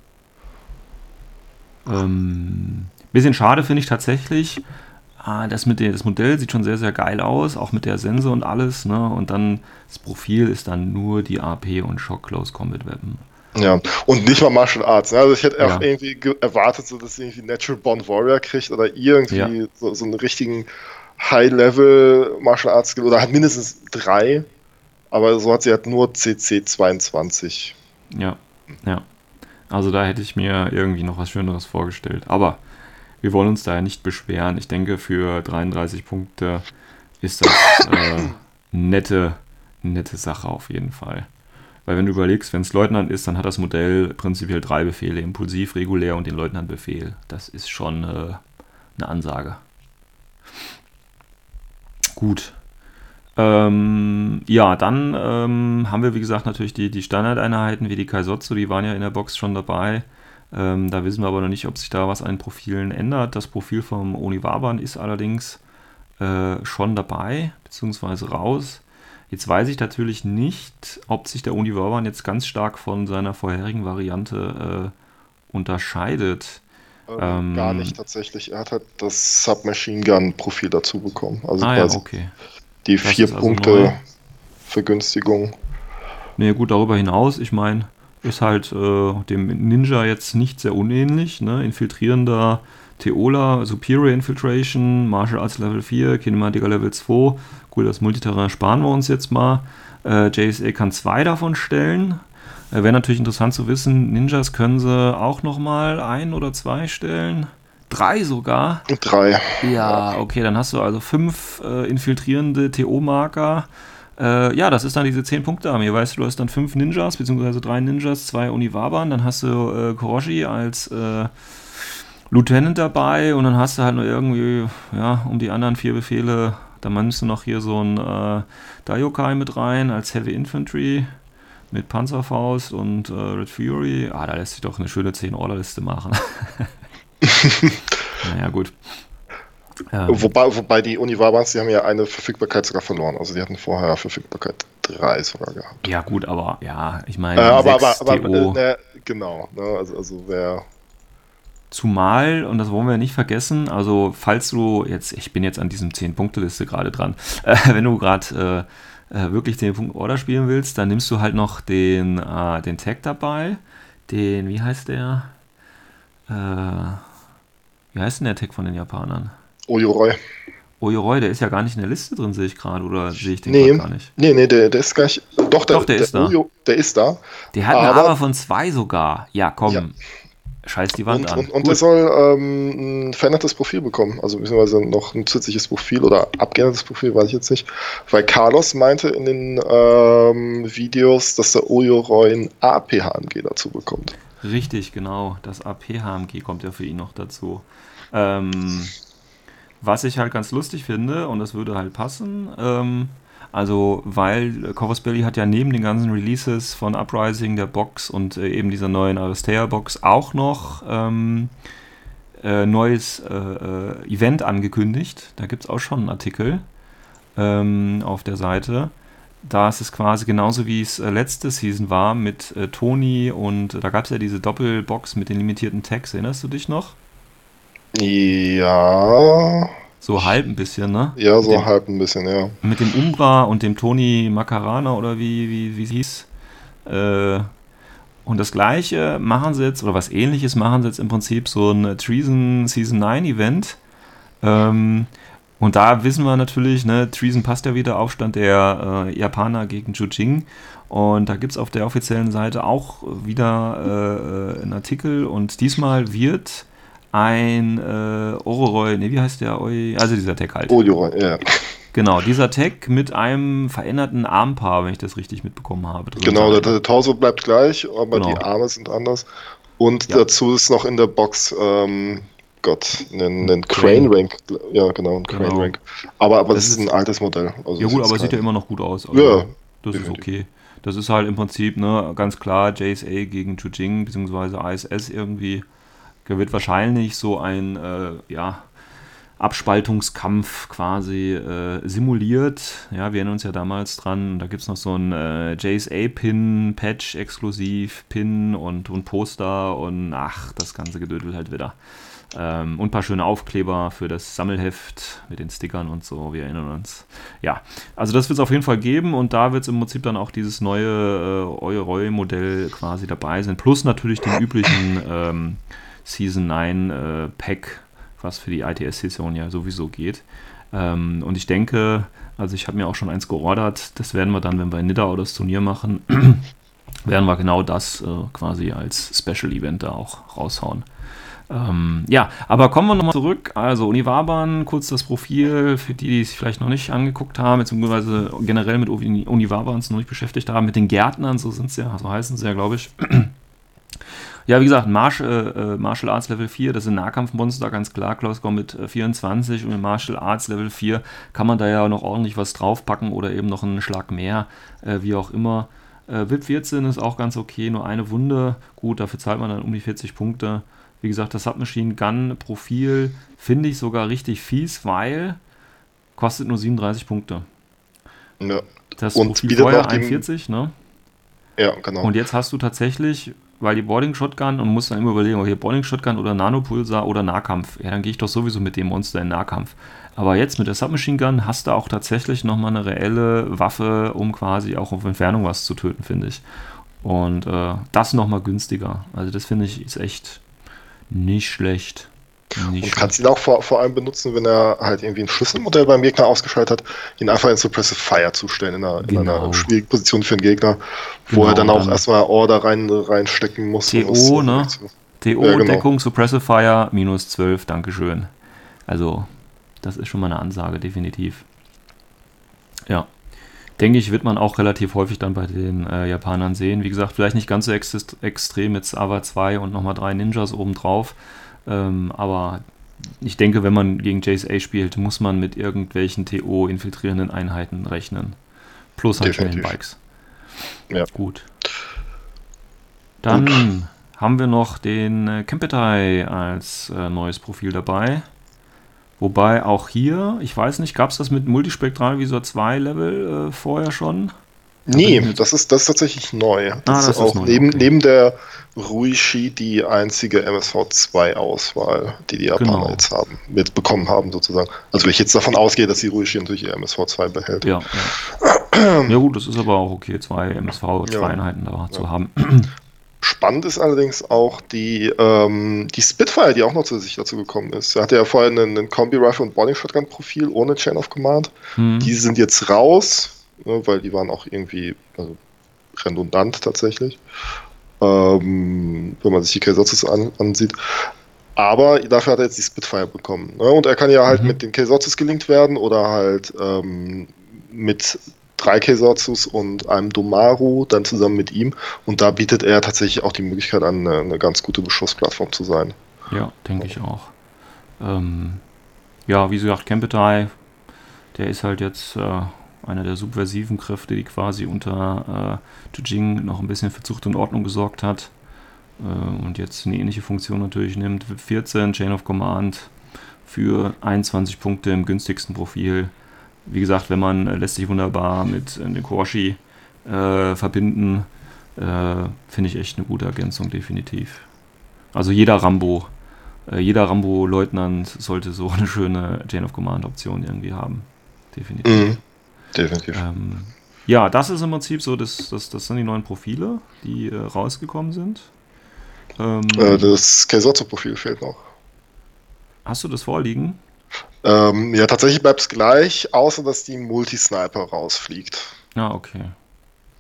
Ähm, bisschen schade finde ich tatsächlich. Ah, das, mit der, das Modell sieht schon sehr, sehr geil aus, auch mit der Sense und alles. Ne? Und dann das Profil ist dann nur die AP und Shock Close Combat Weapon. Ja, und nicht mal Martial Arts. Ne? Also ich hätte Ja. auch irgendwie ge- erwartet, so, dass sie irgendwie Natural Born Warrior kriegt oder irgendwie Ja. so, so einen richtigen High-Level Martial Arts Skill oder hat mindestens drei. Aber so hat sie halt nur CC 22. Ja, ja. Also da hätte ich mir irgendwie noch was Schöneres vorgestellt. Aber wir wollen uns da ja nicht beschweren. Ich denke, für 33 Punkte ist das äh, nette, nette Sache auf jeden Fall. Weil wenn du überlegst, wenn es Leutnant ist, dann hat das Modell prinzipiell drei Befehle, impulsiv, regulär und den Leutnantbefehl. Das ist schon äh, eine Ansage. Gut. Ähm, ja, dann ähm, haben wir, wie gesagt, natürlich die, die Standardeinheiten wie die Kaisotsu, die waren ja in der Box schon dabei. Ähm, da wissen wir aber noch nicht, ob sich da was an den Profilen ändert. Das Profil vom Oniwaban ist allerdings äh, schon dabei, beziehungsweise raus. Jetzt weiß ich natürlich nicht, ob sich der Oniwaban jetzt ganz stark von seiner vorherigen Variante äh, unterscheidet. Ähm, Ähm, gar nicht tatsächlich. Er hat halt das Submachine Gun Profil dazu bekommen. Also Ah ja, quasi okay. die Das vier also neu. Punkte Vergünstigung. Nee, gut, darüber hinaus, ich meine, ist halt äh, dem Ninja jetzt nicht sehr unähnlich. Ne? Infiltrierender Theola, Superior Infiltration, Martial Arts Level 4, Kinematiker Level 2. Gut, das Multiterrain sparen wir uns jetzt mal. Äh, JSA kann zwei davon stellen. Äh, Wäre natürlich interessant zu wissen, Ninjas können sie auch nochmal ein oder zwei stellen. Drei sogar. Drei. Ja, okay, dann hast du also fünf äh, infiltrierende TO-Marker. Äh, ja, das ist dann diese 10-Punkte-Armee. Weißt du, du hast dann fünf Ninjas, beziehungsweise drei Ninjas, zwei Oniwaban. Dann hast du äh, Koroshi als äh, Lieutenant dabei und dann hast du halt nur irgendwie, ja, um die anderen vier Befehle, dann meinst du noch hier so ein äh, Daiokai mit rein als Heavy Infantry mit Panzerfaust und äh, Red Fury. Ah, da lässt sich doch eine schöne 10-Order-Liste machen. naja, gut. Ähm, Wobei, wobei die Univabans, die haben ja eine Verfügbarkeit sogar verloren. Also die hatten vorher Verfügbarkeit drei sogar gehabt. Ja, gut, aber ja, ich Äh, meine, aber, aber, 6 aber TO. äh, ne, genau. Ne, also, also wer. Zumal, und das wollen wir nicht vergessen, also falls du jetzt, ich bin jetzt an diesem 10-Punkte-Liste gerade dran, äh, wenn du gerade äh, äh, wirklich 10-Punkt-Order spielen willst, dann nimmst du halt noch den, äh, den Tag dabei, den, wie heißt der? Äh, wie heißt denn der Tag von den Japanern? Oyuroi. Oyuroi, der ist ja gar nicht in der Liste drin, sehe ich gerade, oder sehe ich den Nee. gar nicht? Nee, nee, der, der ist gar nicht. Doch, der, Doch, der ist da. Oyo, der ist da. Der hat eine Aber- Aber von zwei sogar. Ja, komm. Ja. Scheiß die Wand Und, an. und, und der soll ähm, ein verändertes Profil bekommen. Also beziehungsweise noch ein zusätzliches Profil oder abgeändertes Profil, weiß ich jetzt nicht. Weil Carlos meinte in den ähm, Videos, dass der Oyuroi ein AP-HMG dazu bekommt. Richtig, genau. Das AP-HMG kommt ja für ihn noch dazu. Ähm, was ich halt ganz lustig finde, und das würde halt passen, ähm, also weil Corvus Belly hat ja neben den ganzen Releases von Uprising, der Box und äh, eben dieser neuen Aristea-Box auch noch ähm, äh, neues äh, äh, Event angekündigt. Da gibt es auch schon einen Artikel ähm, auf der Seite. Da ist es quasi genauso wie es äh, letzte Season war mit äh, Toni und äh, da gab es ja diese Doppelbox mit den limitierten Tags. Erinnerst du dich noch? Ja, So halb ein bisschen, ne? ja, so dem, halb ein bisschen, ja. mit dem Umbra und dem Toni Macarana oder wie, wie, wie es hieß. Äh, und das gleiche machen sie jetzt, oder was ähnliches machen sie jetzt im Prinzip so ein Treason Season 9 Event. Ähm, und da wissen wir natürlich, ne, Treason passt ja wieder, Aufstand der äh, Japaner gegen Jujing. Und da gibt es auf der offiziellen Seite auch wieder äh, einen Artikel. Und diesmal wird ein äh, Ororoi, ne, wie heißt der? Oi- Also dieser Tag halt. Oyuroi, ja. Genau, dieser Tag mit einem veränderten Armpaar, wenn ich das richtig mitbekommen habe. Genau, der, der Torso bleibt gleich, aber Genau. die Arme sind anders. Und Ja. dazu ist noch in der Box, ähm, Gott, ein, ein Crane. Rank. Ja, genau, ein Crane Genau. Rank. Aber, aber das, Das ist ein altes Modell. Also Ja gut, aber sieht ja kein- immer noch gut aus. Also, Ja, das ist okay. Das ist halt im Prinzip, ne, ganz klar, JSA gegen Jujing, beziehungsweise ISS irgendwie. Der wird wahrscheinlich so ein, äh, ja, Abspaltungskampf quasi äh, simuliert. Ja, wir erinnern uns ja damals dran, da gibt es noch so ein äh, JSA-Pin, Patch exklusiv, Pin und, und Poster und ach, das ganze Gedödel halt wieder. Ähm, und ein paar schöne Aufkleber für das Sammelheft mit den Stickern und so, wir erinnern uns. Ja, also das wird es auf jeden Fall geben und da wird es im Prinzip dann auch dieses neue äh, Eure-Modell quasi dabei sein. Plus natürlich den üblichen ähm, Season 9 äh, Pack, was für die ITS-Saison ja sowieso geht. Ähm, und ich denke, also ich habe mir auch schon eins geordert, das werden wir dann, wenn wir in Nidda oder das Turnier machen, werden wir genau das äh, quasi als Special Event da auch raushauen. Ähm, ja, aber kommen wir nochmal zurück. Also Univaban, kurz das Profil für die, die es vielleicht noch nicht angeguckt haben, beziehungsweise generell mit Univabans noch nicht beschäftigt haben, mit den Gärtnern, so sind es ja, so heißen sie ja, glaube ich. Ja, wie gesagt, Martial, äh, Martial Arts Level 4, das sind Nahkampfmonster, ganz klar. Klaus mit äh, 24 und in Martial Arts Level 4 kann man da ja noch ordentlich was draufpacken oder eben noch einen Schlag mehr, äh, wie auch immer. Äh, VIP 14 ist auch ganz okay, nur eine Wunde. Gut, dafür zahlt man dann um die 40 Punkte. Wie gesagt, das Submachine Gun Profil finde ich sogar richtig fies, weil kostet nur 37 Punkte. Ja. Das und Profil vorher 41, ne? Ja, genau. Und jetzt hast du tatsächlich, weil die Boarding Shotgun und musst dann immer überlegen, okay, Boarding Shotgun oder Nanopulsar oder Nahkampf. Ja, dann gehe ich doch sowieso mit dem Monster in Nahkampf. Aber jetzt mit der Submachine Gun hast du auch tatsächlich nochmal eine reelle Waffe, um quasi auch auf Entfernung was zu töten, finde ich. Und äh, das nochmal günstiger. Also das finde ich ist echt nicht schlecht. Nicht und kannst ihn auch vor, vor allem benutzen, wenn er halt irgendwie ein Schlüsselmodell beim Gegner ausgeschaltet hat, ihn einfach in Suppressive Fire zustellen, in einer, genau. in einer genau. schwierigen Position für den Gegner, wo genau, er dann auch dann erstmal Order rein, reinstecken muss. TO, ne? TO, ja, genau. Deckung, Suppressive Fire, minus 12, Dankeschön. Also, das ist schon mal eine Ansage, definitiv. Ja denke ich, wird man auch relativ häufig dann bei den äh, Japanern sehen. Wie gesagt, vielleicht nicht ganz so ex extrem mit Ava 2 und nochmal drei Ninjas obendrauf. Ähm, aber ich denke, wenn man gegen JSA spielt, muss man mit irgendwelchen TO-infiltrierenden Einheiten rechnen. Plus halt schnellen Bikes. Ja. Gut. Dann Gut. haben wir noch den äh, Kempetai als äh, neues Profil dabei. Wobei auch hier, ich weiß nicht, gab es das mit Multispektralvisor 2 Level äh, vorher schon? Nee, das ist, das ist tatsächlich neu. Das, ah, das ist auch neu, neben, okay. neben der Ruishi die einzige MSV2-Auswahl, die die Japaner genau. jetzt haben, mit bekommen haben sozusagen. Also wenn ich jetzt davon ausgehe, dass die Ruishi natürlich ihr MSV2 behält. Ja, ja. ja gut, das ist aber auch okay, zwei MSV2-Einheiten ja. da zu haben. Spannend ist allerdings auch die, ähm, die Spitfire, die auch noch zusätzlich dazu gekommen ist. Er hatte ja vorher einen, einen Kombi-Rifle und Boarding Shotgun-Profil ohne Chain of Command. Mhm. Die sind jetzt raus, ne, weil die waren auch irgendwie also redundant tatsächlich. Ähm, wenn man sich die K-Sotzes an, ansieht. Aber dafür hat er jetzt die Spitfire bekommen. Ne? Und er kann ja halt mhm. mit den K-Sotzes gelinkt werden oder halt ähm, mit drei Keisatsus und einem Domaru, dann zusammen mit ihm. Und da bietet er tatsächlich auch die Möglichkeit an, eine, eine ganz gute Beschussplattform zu sein. Ja, denke ich auch. Ähm, ja, wie gesagt, Kempetai, der ist halt jetzt äh, einer der subversiven Kräfte, die quasi unter äh, Jujing noch ein bisschen für Zucht und Ordnung gesorgt hat. Äh, und jetzt eine ähnliche Funktion natürlich nimmt. 14, Chain of Command für 21 Punkte im günstigsten Profil wie gesagt, wenn man äh, lässt sich wunderbar mit äh, den Korshi äh, verbinden, äh, finde ich echt eine gute Ergänzung, definitiv. Also jeder Rambo, äh, jeder Rambo-Leutnant sollte so eine schöne Chain of Command-Option irgendwie haben. Definitiv. Mhm. Definitiv. Ähm, ja, das ist im Prinzip so, das, das, das sind die neuen Profile, die äh, rausgekommen sind. Ähm, das Kaisotzo-Profil fehlt noch. Hast du das vorliegen? Ähm, ja, tatsächlich bleibt es gleich, außer dass die Multisniper rausfliegt. Ja, okay.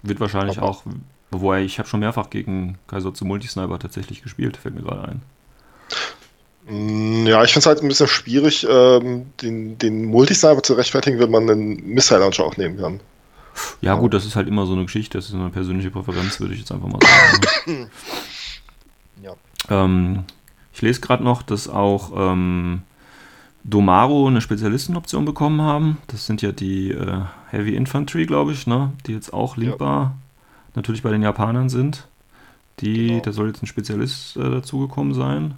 Wird wahrscheinlich Aber auch, wobei ich habe schon mehrfach gegen Kaiser zu Multisniper tatsächlich gespielt, fällt mir gerade ein. Mm, ja, ich finde es halt ein bisschen schwierig, ähm, den, den Multisniper zu rechtfertigen, wenn man einen Missile Launcher auch nehmen kann. Ja, gut, das ist halt immer so eine Geschichte, das ist eine persönliche Präferenz, würde ich jetzt einfach mal sagen. ja. Ähm, ich lese gerade noch, dass auch ähm, Domaro eine Spezialistenoption bekommen haben. Das sind ja die äh, Heavy Infantry, glaube ich, ne? die jetzt auch linkbar ja. natürlich bei den Japanern sind. Die, genau. Da soll jetzt ein Spezialist äh, dazugekommen sein.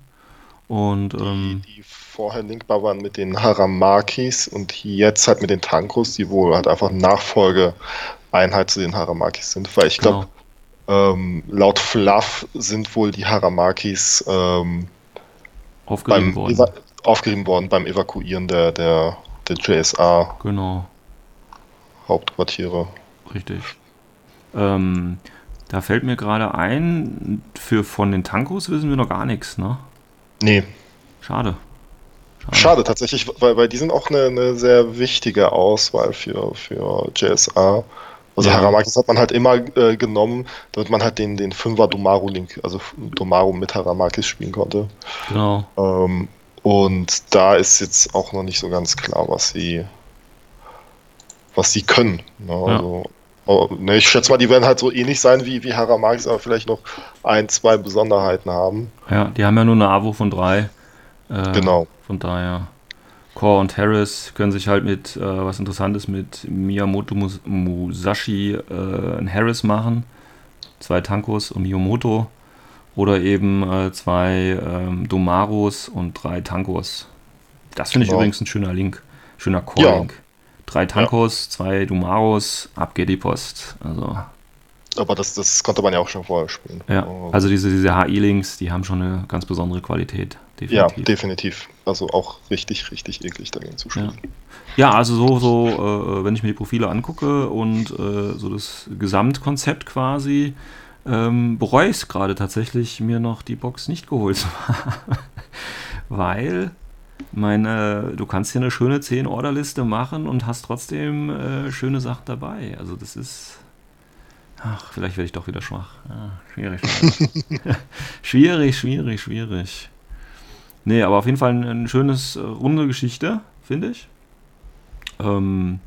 Und ähm, die, die vorher linkbar waren mit den Haramakis und jetzt halt mit den Tankos, die wohl halt einfach Nachfolgeeinheit zu den Haramakis sind, weil ich glaube, genau. ähm, laut Fluff sind wohl die Haramakis ähm, aufgegeben beim worden. Eva aufgegeben worden beim Evakuieren der, der, der JSA Genau, Hauptquartiere. richtig. Ähm, da fällt mir gerade ein, für von den Tankos wissen wir noch gar nichts, ne? Nee, Schade. schade tatsächlich, weil, weil die sind auch eine, eine sehr wichtige Auswahl für, für JSA. Also Ja. Haramakis hat man halt immer äh, genommen, damit man halt den, den 5er Domaru-Link, also Domaru mit Haramakis spielen konnte. Genau. Ähm, und da ist jetzt auch noch nicht so ganz klar, was sie, was sie können. Ne? Ja. Also, oh, ne, ich schätze mal, die werden halt so ähnlich sein wie, wie Haramakis, aber vielleicht noch ein, zwei Besonderheiten haben. Ja, die haben ja nur eine AWO von drei. Äh, Genau. Von daher. Core und Harris können sich halt mit, äh, was Interessantes, mit Miyamoto Mus Musashi äh, ein Harris machen. Zwei Tankos und Miyamoto. Oder eben äh, zwei ähm, Domaros und drei Tankos. Das finde ich Genau. übrigens ein schöner Link. Schöner Core-Link. Ja. Drei Tankos, zwei Domaros, ab geht die Post. Also, Aber das, das konnte man ja auch schon vorher spielen. ja. Oh. Also diese, diese HI-Links, die haben schon eine ganz besondere Qualität. Ja, Definitiv. definitiv. Also auch richtig, richtig eklig dagegen zu spielen. Ja, also so, so äh, wenn ich mir die Profile angucke und äh, so das Gesamtkonzept quasi, ähm, bereue ich es gerade tatsächlich, mir noch die Box nicht geholt zu haben. Weil meine, du kannst hier eine schöne 10-Order-Liste machen und hast trotzdem äh, schöne Sachen dabei. Also das ist. Ach, vielleicht werde ich doch wieder schwach. Ja, schwierig. schwierig. schwierig, schwierig, schwierig. Nee, aber auf jeden Fall ein, ein schönes, äh, runde Geschichte, finde ich. Ähm,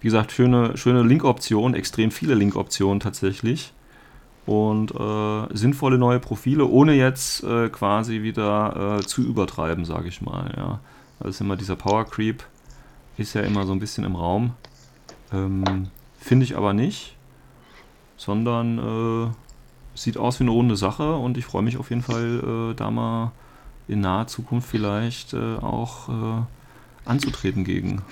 wie gesagt, schöne, schöne Link-Option, extrem viele Link-Optionen tatsächlich. Und äh, sinnvolle neue Profile, ohne jetzt äh, quasi wieder äh, zu übertreiben, sage ich mal. Ja. Das ist immer dieser Power Creep, ist ja immer so ein bisschen im Raum. Ähm, finde ich aber nicht, sondern äh, sieht aus wie eine runde Sache und ich freue mich auf jeden Fall, äh, da mal in naher Zukunft vielleicht äh, auch anzutreten gegen.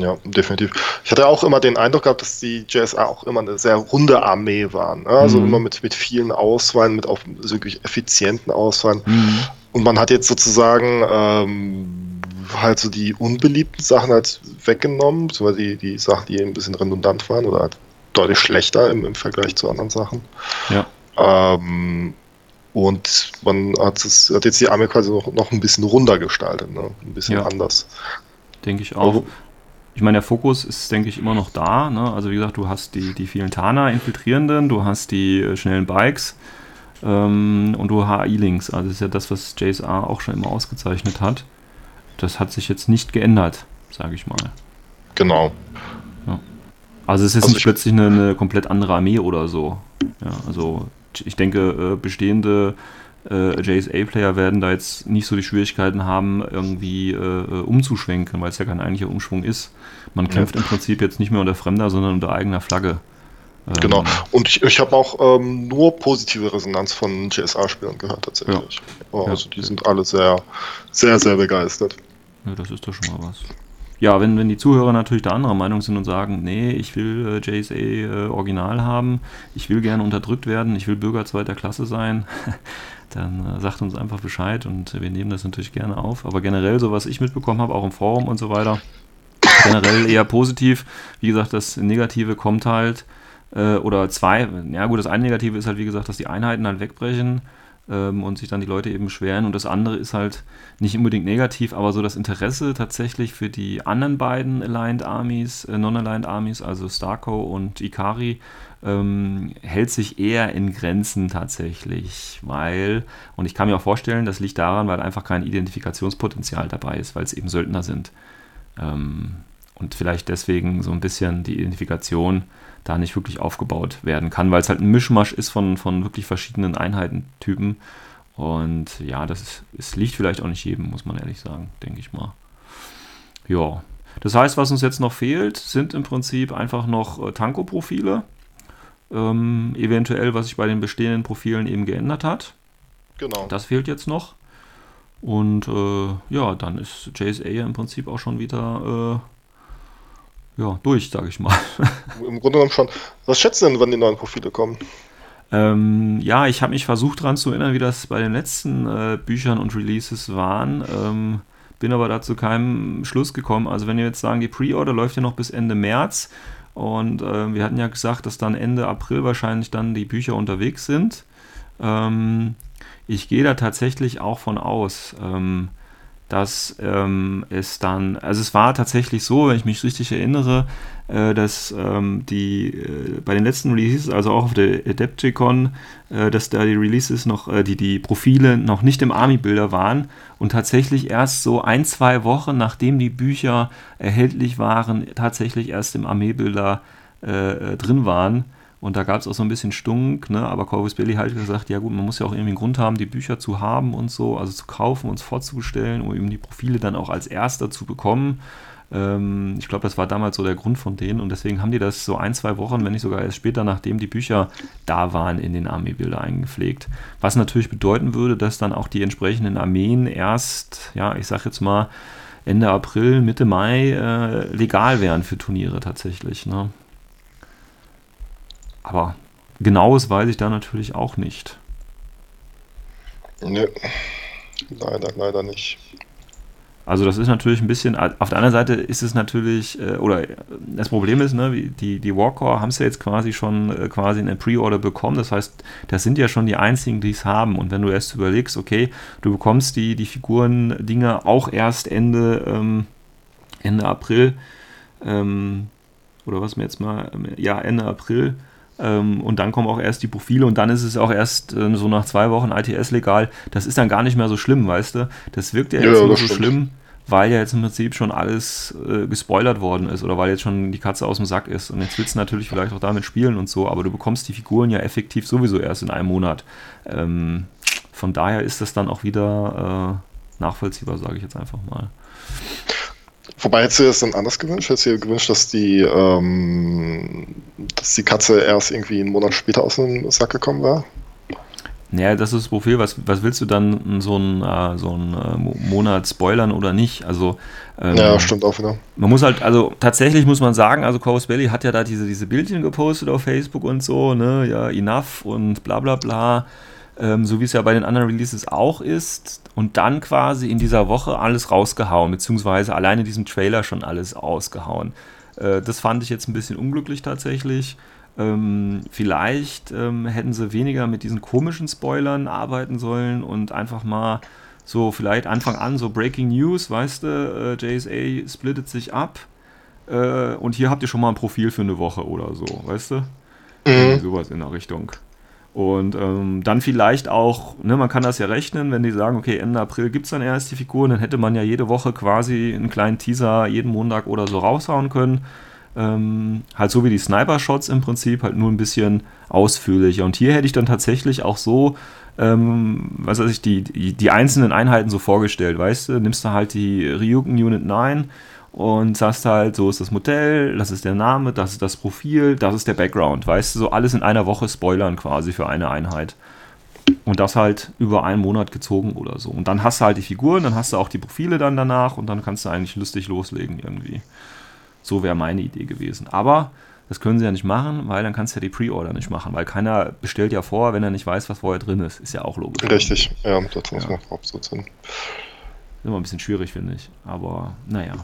Ja, definitiv. Ich hatte auch immer den Eindruck gehabt, dass die JSA auch immer eine sehr runde Armee waren. Ne? Also Mhm. immer mit, mit vielen Auswahlen, mit auch wirklich effizienten Auswahlen. Und man hat jetzt sozusagen ähm, halt so die unbeliebten Sachen halt weggenommen, beziehungsweise die, die Sachen, die ein bisschen redundant waren oder halt deutlich schlechter im, im Vergleich zu anderen Sachen. Ja. Ähm, und man hat, es, hat jetzt die Armee quasi noch, noch ein bisschen runder gestaltet, ne? ein bisschen Ja. anders. Denke ich auch. Ich meine, der Fokus ist, denke ich, immer noch da. Ne? Also wie gesagt, du hast die, die vielen Tana-Infiltrierenden, du hast die äh, schnellen Bikes ähm, und du HI-Links. Also das ist ja das, was JSA auch schon immer ausgezeichnet hat. Das hat sich jetzt nicht geändert, sage ich mal. Genau. Also es ist Also nicht ich- plötzlich eine, eine komplett andere Armee oder so. Ja, also ich denke, äh, bestehende äh, JSA-Player werden da jetzt nicht so die Schwierigkeiten haben, irgendwie äh, äh, umzuschwenken, weil es ja kein eigentlicher Umschwung ist. Man Ja. kämpft im Prinzip jetzt nicht mehr unter Fremder, sondern unter eigener Flagge. Ähm, Genau. Und ich, ich habe auch ähm, nur positive Resonanz von JSA-Spielern gehört, tatsächlich. Oh, Ja. Also die sind alle sehr, sehr, sehr begeistert. Ja, das ist doch schon mal was. Ja, wenn, wenn die Zuhörer natürlich der anderer Meinung sind und sagen, nee, ich will äh, JSA äh, Original haben, ich will gerne unterdrückt werden, ich will Bürger zweiter Klasse sein, dann äh, sagt uns einfach Bescheid und wir nehmen das natürlich gerne auf. Aber generell, so was ich mitbekommen habe, auch im Forum und so weiter, generell eher positiv. Wie gesagt, das Negative kommt halt, äh, oder zwei, ja gut, das eine Negative ist halt, wie gesagt, dass die Einheiten halt wegbrechen ähm, und sich dann die Leute eben beschweren. Und das andere ist halt nicht unbedingt negativ, aber so das Interesse tatsächlich für die anderen beiden Aligned Armies, äh, Non-Aligned Armies, also Starco und Ikari, ähm, hält sich eher in Grenzen tatsächlich, weil, und ich kann mir auch vorstellen, das liegt daran, weil einfach kein Identifikationspotenzial dabei ist, weil es eben Söldner sind. Ähm, und vielleicht deswegen so ein bisschen die Identifikation da nicht wirklich aufgebaut werden kann, weil es halt ein Mischmasch ist von, von wirklich verschiedenen Einheitentypen. Und ja, das ist, es liegt vielleicht auch nicht jedem, muss man ehrlich sagen, denke ich mal. Ja, das heißt, was uns jetzt noch fehlt, sind im Prinzip einfach noch äh, Tanko-Profile. Ähm, eventuell, was sich bei den bestehenden Profilen eben geändert hat. Genau. Das fehlt jetzt noch. Und äh, ja, dann ist JSA ja im Prinzip auch schon wieder äh, ja, durch, sage ich mal. Im Grunde genommen schon. Was schätzt du denn, wann die neuen Profile kommen? Ähm, ja, ich habe mich versucht daran zu erinnern, wie das bei den letzten äh, Büchern und Releases waren. Ähm, bin aber dazu keinem Schluss gekommen. Also wenn wir jetzt sagen, die Pre-Order läuft ja noch bis Ende März und äh, wir hatten ja gesagt, dass dann Ende April wahrscheinlich dann die Bücher unterwegs sind. Ähm, ich gehe da tatsächlich auch von aus. Ähm, dass ähm, es dann, also es war tatsächlich so, wenn ich mich richtig erinnere, äh, dass ähm, die äh, bei den letzten Releases, also auch auf der Adepticon, äh, dass da die Releases noch, äh, die, die Profile noch nicht im Army-Bilder waren und tatsächlich erst so ein, zwei Wochen, nachdem die Bücher erhältlich waren, tatsächlich erst im Armeebilder äh, drin waren. Und da gab es auch so ein bisschen Stunk, ne? aber Corvus Belli hat gesagt, ja gut, man muss ja auch irgendwie einen Grund haben, die Bücher zu haben und so, also zu kaufen, uns vorzustellen, um eben die Profile dann auch als erster zu bekommen. Ähm, ich glaube, das war damals so der Grund von denen und deswegen haben die das so ein, zwei Wochen, wenn nicht sogar erst später, nachdem die Bücher da waren, in den Armeebilder eingepflegt. Was natürlich bedeuten würde, dass dann auch die entsprechenden Armeen erst, ja, ich sag jetzt mal, Ende April, Mitte Mai äh, legal wären für Turniere tatsächlich. Ne? Aber genaues weiß ich da natürlich auch nicht. Nee, leider, leider nicht. Also das ist natürlich ein bisschen, auf der anderen Seite ist es natürlich, äh, oder das Problem ist, ne, die, die Warcore haben es ja jetzt quasi schon äh, quasi in der Pre-Order bekommen. Das heißt, das sind ja schon die einzigen, die es haben. Und wenn du erst überlegst, okay, du bekommst die, die Figuren-Dinger auch erst Ende, ähm, Ende April, ähm, oder was mir jetzt mal, ja, Ende April, ähm, und dann kommen auch erst die Profile und dann ist es auch erst äh, so nach zwei Wochen ITS legal. Das ist dann gar nicht mehr so schlimm, weißt du? Das wirkt ja jetzt ja, nur so stimmt. schlimm, weil ja jetzt im Prinzip schon alles äh, gespoilert worden ist oder weil jetzt schon die Katze aus dem Sack ist. Und jetzt willst du natürlich vielleicht auch damit spielen und so, aber du bekommst die Figuren ja effektiv sowieso erst in einem Monat. Ähm, von daher ist das dann auch wieder äh, nachvollziehbar, sage ich jetzt einfach mal. Wobei hättest du das dann anders gewünscht? Hättest du dir gewünscht, dass die, ähm, dass die Katze erst irgendwie einen Monat später aus dem Sack gekommen war? Naja, das ist das Profil. Was, was willst du dann so einen, äh, so einen äh, Monat spoilern oder nicht? Also, ähm, ja, stimmt auch wieder. Man muss halt, also tatsächlich muss man sagen, also Corus Belly hat ja da diese, diese Bildchen gepostet auf Facebook und so, ne, ja, enough und bla bla bla ähm, so wie es ja bei den anderen Releases auch ist, und dann quasi in dieser Woche alles rausgehauen, beziehungsweise alleine diesem Trailer schon alles ausgehauen. Äh, das fand ich jetzt ein bisschen unglücklich tatsächlich. Ähm, vielleicht ähm, hätten sie weniger mit diesen komischen Spoilern arbeiten sollen und einfach mal so vielleicht Anfang an so Breaking News, weißt du, äh, JSA splittet sich ab äh, und hier habt ihr schon mal ein Profil für eine Woche oder so, weißt du? Mhm. Sowas in der Richtung. Und ähm, dann vielleicht auch, ne, man kann das ja rechnen, wenn die sagen, okay, Ende April gibt es dann erst die Figuren, dann hätte man ja jede Woche quasi einen kleinen Teaser jeden Montag oder so raushauen können. Ähm, halt so wie die Sniper-Shots im Prinzip, halt nur ein bisschen ausführlicher. Und hier hätte ich dann tatsächlich auch so, ähm, was weiß ich, die, die, die einzelnen Einheiten so vorgestellt, weißt du, nimmst du halt die Ryuken Unit 9 und sagst halt, so ist das Modell, das ist der Name, das ist das Profil, das ist der Background, weißt du, so alles in einer Woche spoilern quasi für eine Einheit. Und das halt über einen Monat gezogen oder so. Und dann hast du halt die Figuren, dann hast du auch die Profile dann danach und dann kannst du eigentlich lustig loslegen irgendwie. So wäre meine Idee gewesen. Aber das können sie ja nicht machen, weil dann kannst du ja die Pre-Order nicht machen, weil keiner bestellt ja vor, wenn er nicht weiß, was vorher drin ist. Ist ja auch logisch. Richtig, ja, das muss ja. man so sein. Ist immer ein bisschen schwierig, finde ich. Aber naja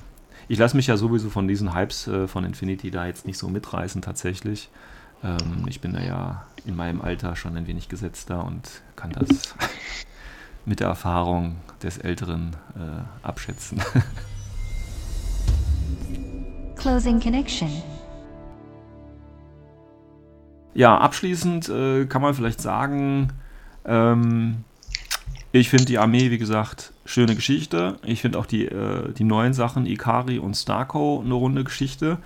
ich lasse mich ja sowieso von diesen Hypes äh, von Infinity da jetzt nicht so mitreißen tatsächlich. Ähm, ich bin da ja in meinem Alter schon ein wenig gesetzter und kann das mit der Erfahrung des Älteren äh, abschätzen. Closing Connection. Ja, abschließend äh, kann man vielleicht sagen, ähm, ich finde die Armee, wie gesagt, schöne Geschichte. Ich finde auch die, äh, die neuen Sachen, Ikari und Starco, eine runde Geschichte.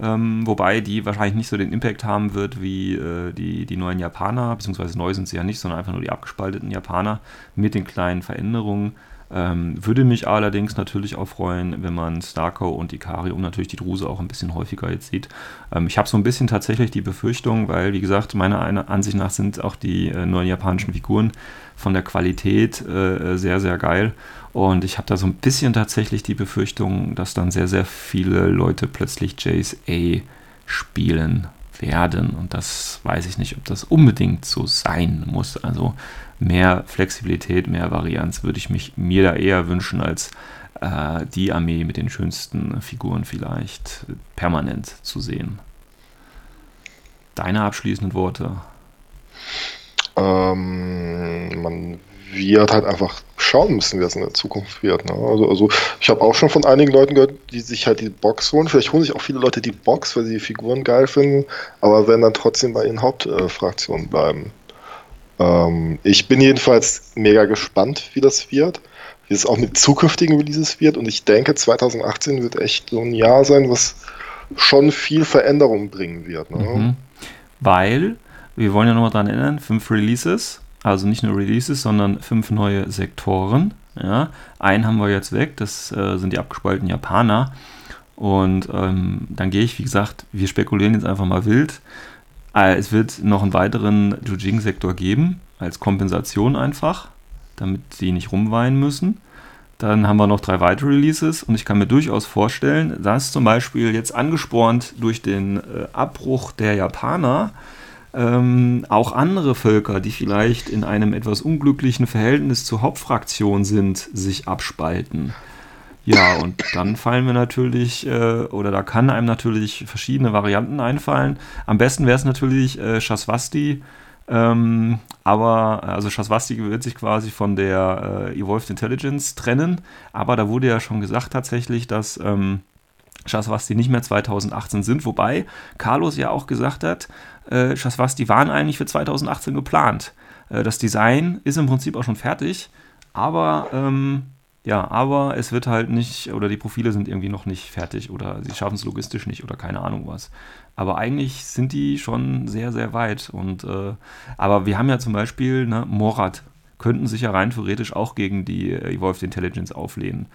Ähm, wobei die wahrscheinlich nicht so den Impact haben wird wie äh, die, die neuen Japaner, beziehungsweise neu sind sie ja nicht, sondern einfach nur die abgespalteten Japaner mit den kleinen Veränderungen. Ähm, würde mich allerdings natürlich auch freuen, wenn man Starko und Ikari und natürlich die Druse auch ein bisschen häufiger jetzt sieht. Ähm, ich habe so ein bisschen tatsächlich die Befürchtung, weil, wie gesagt, meiner Ansicht nach sind auch die äh, neuen japanischen Figuren von der Qualität äh, sehr, sehr geil. Und ich habe da so ein bisschen tatsächlich die Befürchtung, dass dann sehr, sehr viele Leute plötzlich Jace A spielen werden. Und das weiß ich nicht, ob das unbedingt so sein muss. Also mehr Flexibilität, mehr Varianz würde ich mich mir da eher wünschen als äh, die Armee mit den schönsten Figuren vielleicht permanent zu sehen. Deine abschließenden Worte? Ähm, man wird halt einfach schauen müssen, wie das in der Zukunft wird. Ne? Also, also ich habe auch schon von einigen Leuten gehört, die sich halt die Box holen. Vielleicht holen sich auch viele Leute die Box, weil sie die Figuren geil finden, aber werden dann trotzdem bei ihren Hauptfraktionen äh, bleiben. Ähm, ich bin jedenfalls mega gespannt, wie das wird, wie es auch mit zukünftigen Releases wird und ich denke, 2018 wird echt so ein Jahr sein, was schon viel Veränderung bringen wird. Ne? Mhm. Weil, wir wollen ja nochmal dran erinnern, fünf Releases, also nicht nur Releases, sondern fünf neue Sektoren. Ja. Einen haben wir jetzt weg, das äh, sind die abgespaltenen Japaner. Und ähm, dann gehe ich, wie gesagt, wir spekulieren jetzt einfach mal wild. Äh, es wird noch einen weiteren Jujing-Sektor geben, als Kompensation einfach, damit die nicht rumweinen müssen. Dann haben wir noch drei weitere Releases und ich kann mir durchaus vorstellen, dass zum Beispiel jetzt angespornt durch den äh, Abbruch der Japaner ähm, auch andere Völker, die vielleicht in einem etwas unglücklichen Verhältnis zur Hauptfraktion sind, sich abspalten. Ja, und dann fallen wir natürlich, äh, oder da kann einem natürlich verschiedene Varianten einfallen. Am besten wäre es natürlich äh, Shaswasti, ähm, aber also Shaswasti wird sich quasi von der äh, Evolved Intelligence trennen, aber da wurde ja schon gesagt tatsächlich, dass ähm, Shaswasti nicht mehr 2018 sind, wobei Carlos ja auch gesagt hat, äh, Shaswasti waren eigentlich für 2018 geplant. Äh, das Design ist im Prinzip auch schon fertig, aber ähm, ja, aber es wird halt nicht, oder die Profile sind irgendwie noch nicht fertig oder sie schaffen es logistisch nicht oder keine Ahnung was. Aber eigentlich sind die schon sehr, sehr weit. Und äh, aber wir haben ja zum Beispiel ne, Morat, könnten sich ja rein theoretisch auch gegen die Evolved Intelligence auflehnen.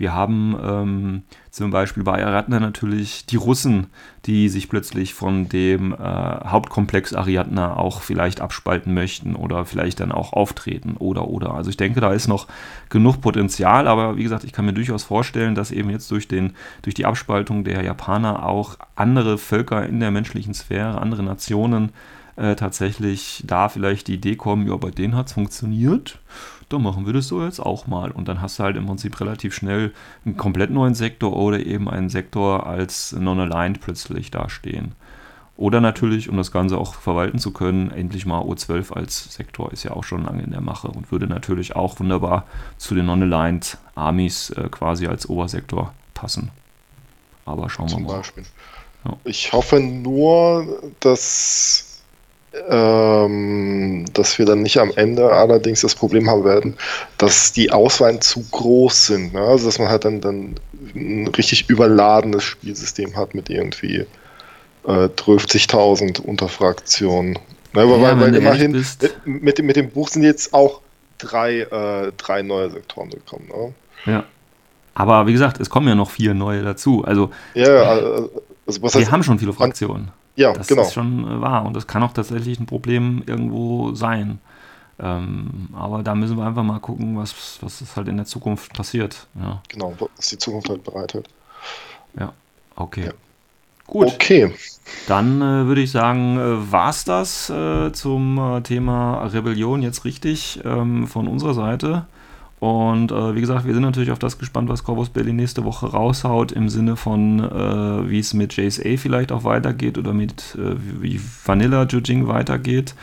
Wir haben ähm, zum Beispiel bei Ariadne natürlich die Russen, die sich plötzlich von dem äh, Hauptkomplex Ariadne auch vielleicht abspalten möchten oder vielleicht dann auch auftreten oder oder. Also ich denke, da ist noch genug Potenzial, aber wie gesagt, ich kann mir durchaus vorstellen, dass eben jetzt durch, den, durch die Abspaltung der Japaner auch andere Völker in der menschlichen Sphäre, andere Nationen äh, tatsächlich da vielleicht die Idee kommen, ja, bei denen hat es funktioniert dann machen wir das so jetzt auch mal. Und dann hast du halt im Prinzip relativ schnell einen komplett neuen Sektor oder eben einen Sektor als non-aligned plötzlich dastehen. Oder natürlich, um das Ganze auch verwalten zu können, endlich mal O12 als Sektor ist ja auch schon lange in der Mache und würde natürlich auch wunderbar zu den Non-Aligned Armies äh, quasi als Obersektor passen. Aber schauen Zum wir mal. Beispiel. Ja. Ich hoffe nur, dass ähm, dass wir dann nicht am Ende allerdings das Problem haben werden, dass die Auswahlen zu groß sind. Ne? Also dass man halt dann, dann ein richtig überladenes Spielsystem hat mit irgendwie äh, 12.000 Unterfraktionen. Ne? Ja, weil, weil immerhin mit, mit dem Buch sind jetzt auch drei, äh, drei neue Sektoren gekommen. Ne? Ja. Aber wie gesagt, es kommen ja noch vier neue dazu. Also, ja, also wir heißt, haben schon viele Fraktionen. Ja, das genau. ist schon äh, wahr und das kann auch tatsächlich ein Problem irgendwo sein. Ähm, aber da müssen wir einfach mal gucken, was, was halt in der Zukunft passiert. Ja. Genau, was die Zukunft halt bereitet. Ja, okay. Ja. Gut. Okay. Dann äh, würde ich sagen, äh, war es das äh, zum äh, Thema Rebellion jetzt richtig ähm, von unserer Seite. Und äh, wie gesagt, wir sind natürlich auf das gespannt, was Corvus Belli nächste Woche raushaut, im Sinne von, äh, wie es mit JSA vielleicht auch weitergeht oder mit äh, wie Vanilla Judging weitergeht.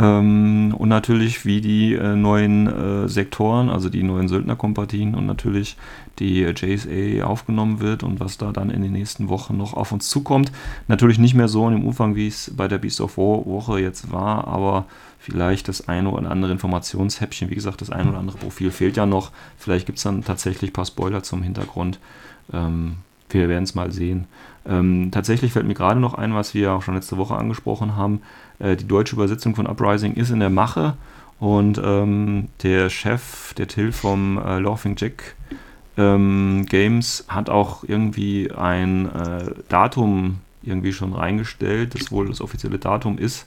Ähm, und natürlich, wie die äh, neuen äh, Sektoren, also die neuen Söldnerkompatien und natürlich die JSA aufgenommen wird und was da dann in den nächsten Wochen noch auf uns zukommt. Natürlich nicht mehr so in dem Umfang, wie es bei der Beast of War Woche jetzt war, aber vielleicht das eine oder andere Informationshäppchen. Wie gesagt, das eine oder andere Profil fehlt ja noch. Vielleicht gibt es dann tatsächlich ein paar Spoiler zum Hintergrund. Ähm, wir werden es mal sehen. Ähm, tatsächlich fällt mir gerade noch ein, was wir auch schon letzte Woche angesprochen haben. Äh, die deutsche Übersetzung von Uprising ist in der Mache Und ähm, der Chef, der Till vom äh, Laughing Jack ähm, Games, hat auch irgendwie ein äh, Datum irgendwie schon reingestellt, das wohl das offizielle Datum ist.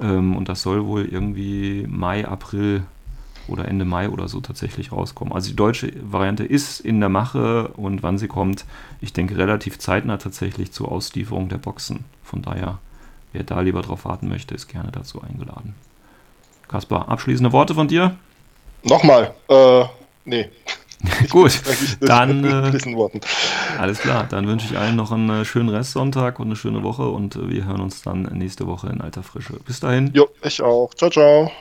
Ähm, und das soll wohl irgendwie Mai, April oder Ende Mai oder so tatsächlich rauskommen. Also die deutsche Variante ist in der Mache und wann sie kommt, ich denke relativ zeitnah tatsächlich zur Auslieferung der Boxen. Von daher, wer da lieber drauf warten möchte, ist gerne dazu eingeladen. Kaspar, abschließende Worte von dir? Nochmal, äh, nee. Gut, dann äh, alles klar. Dann wünsche ich allen noch einen äh, schönen Restsonntag und eine schöne Woche und äh, wir hören uns dann nächste Woche in alter Frische. Bis dahin. Jo, ich auch. Ciao, ciao.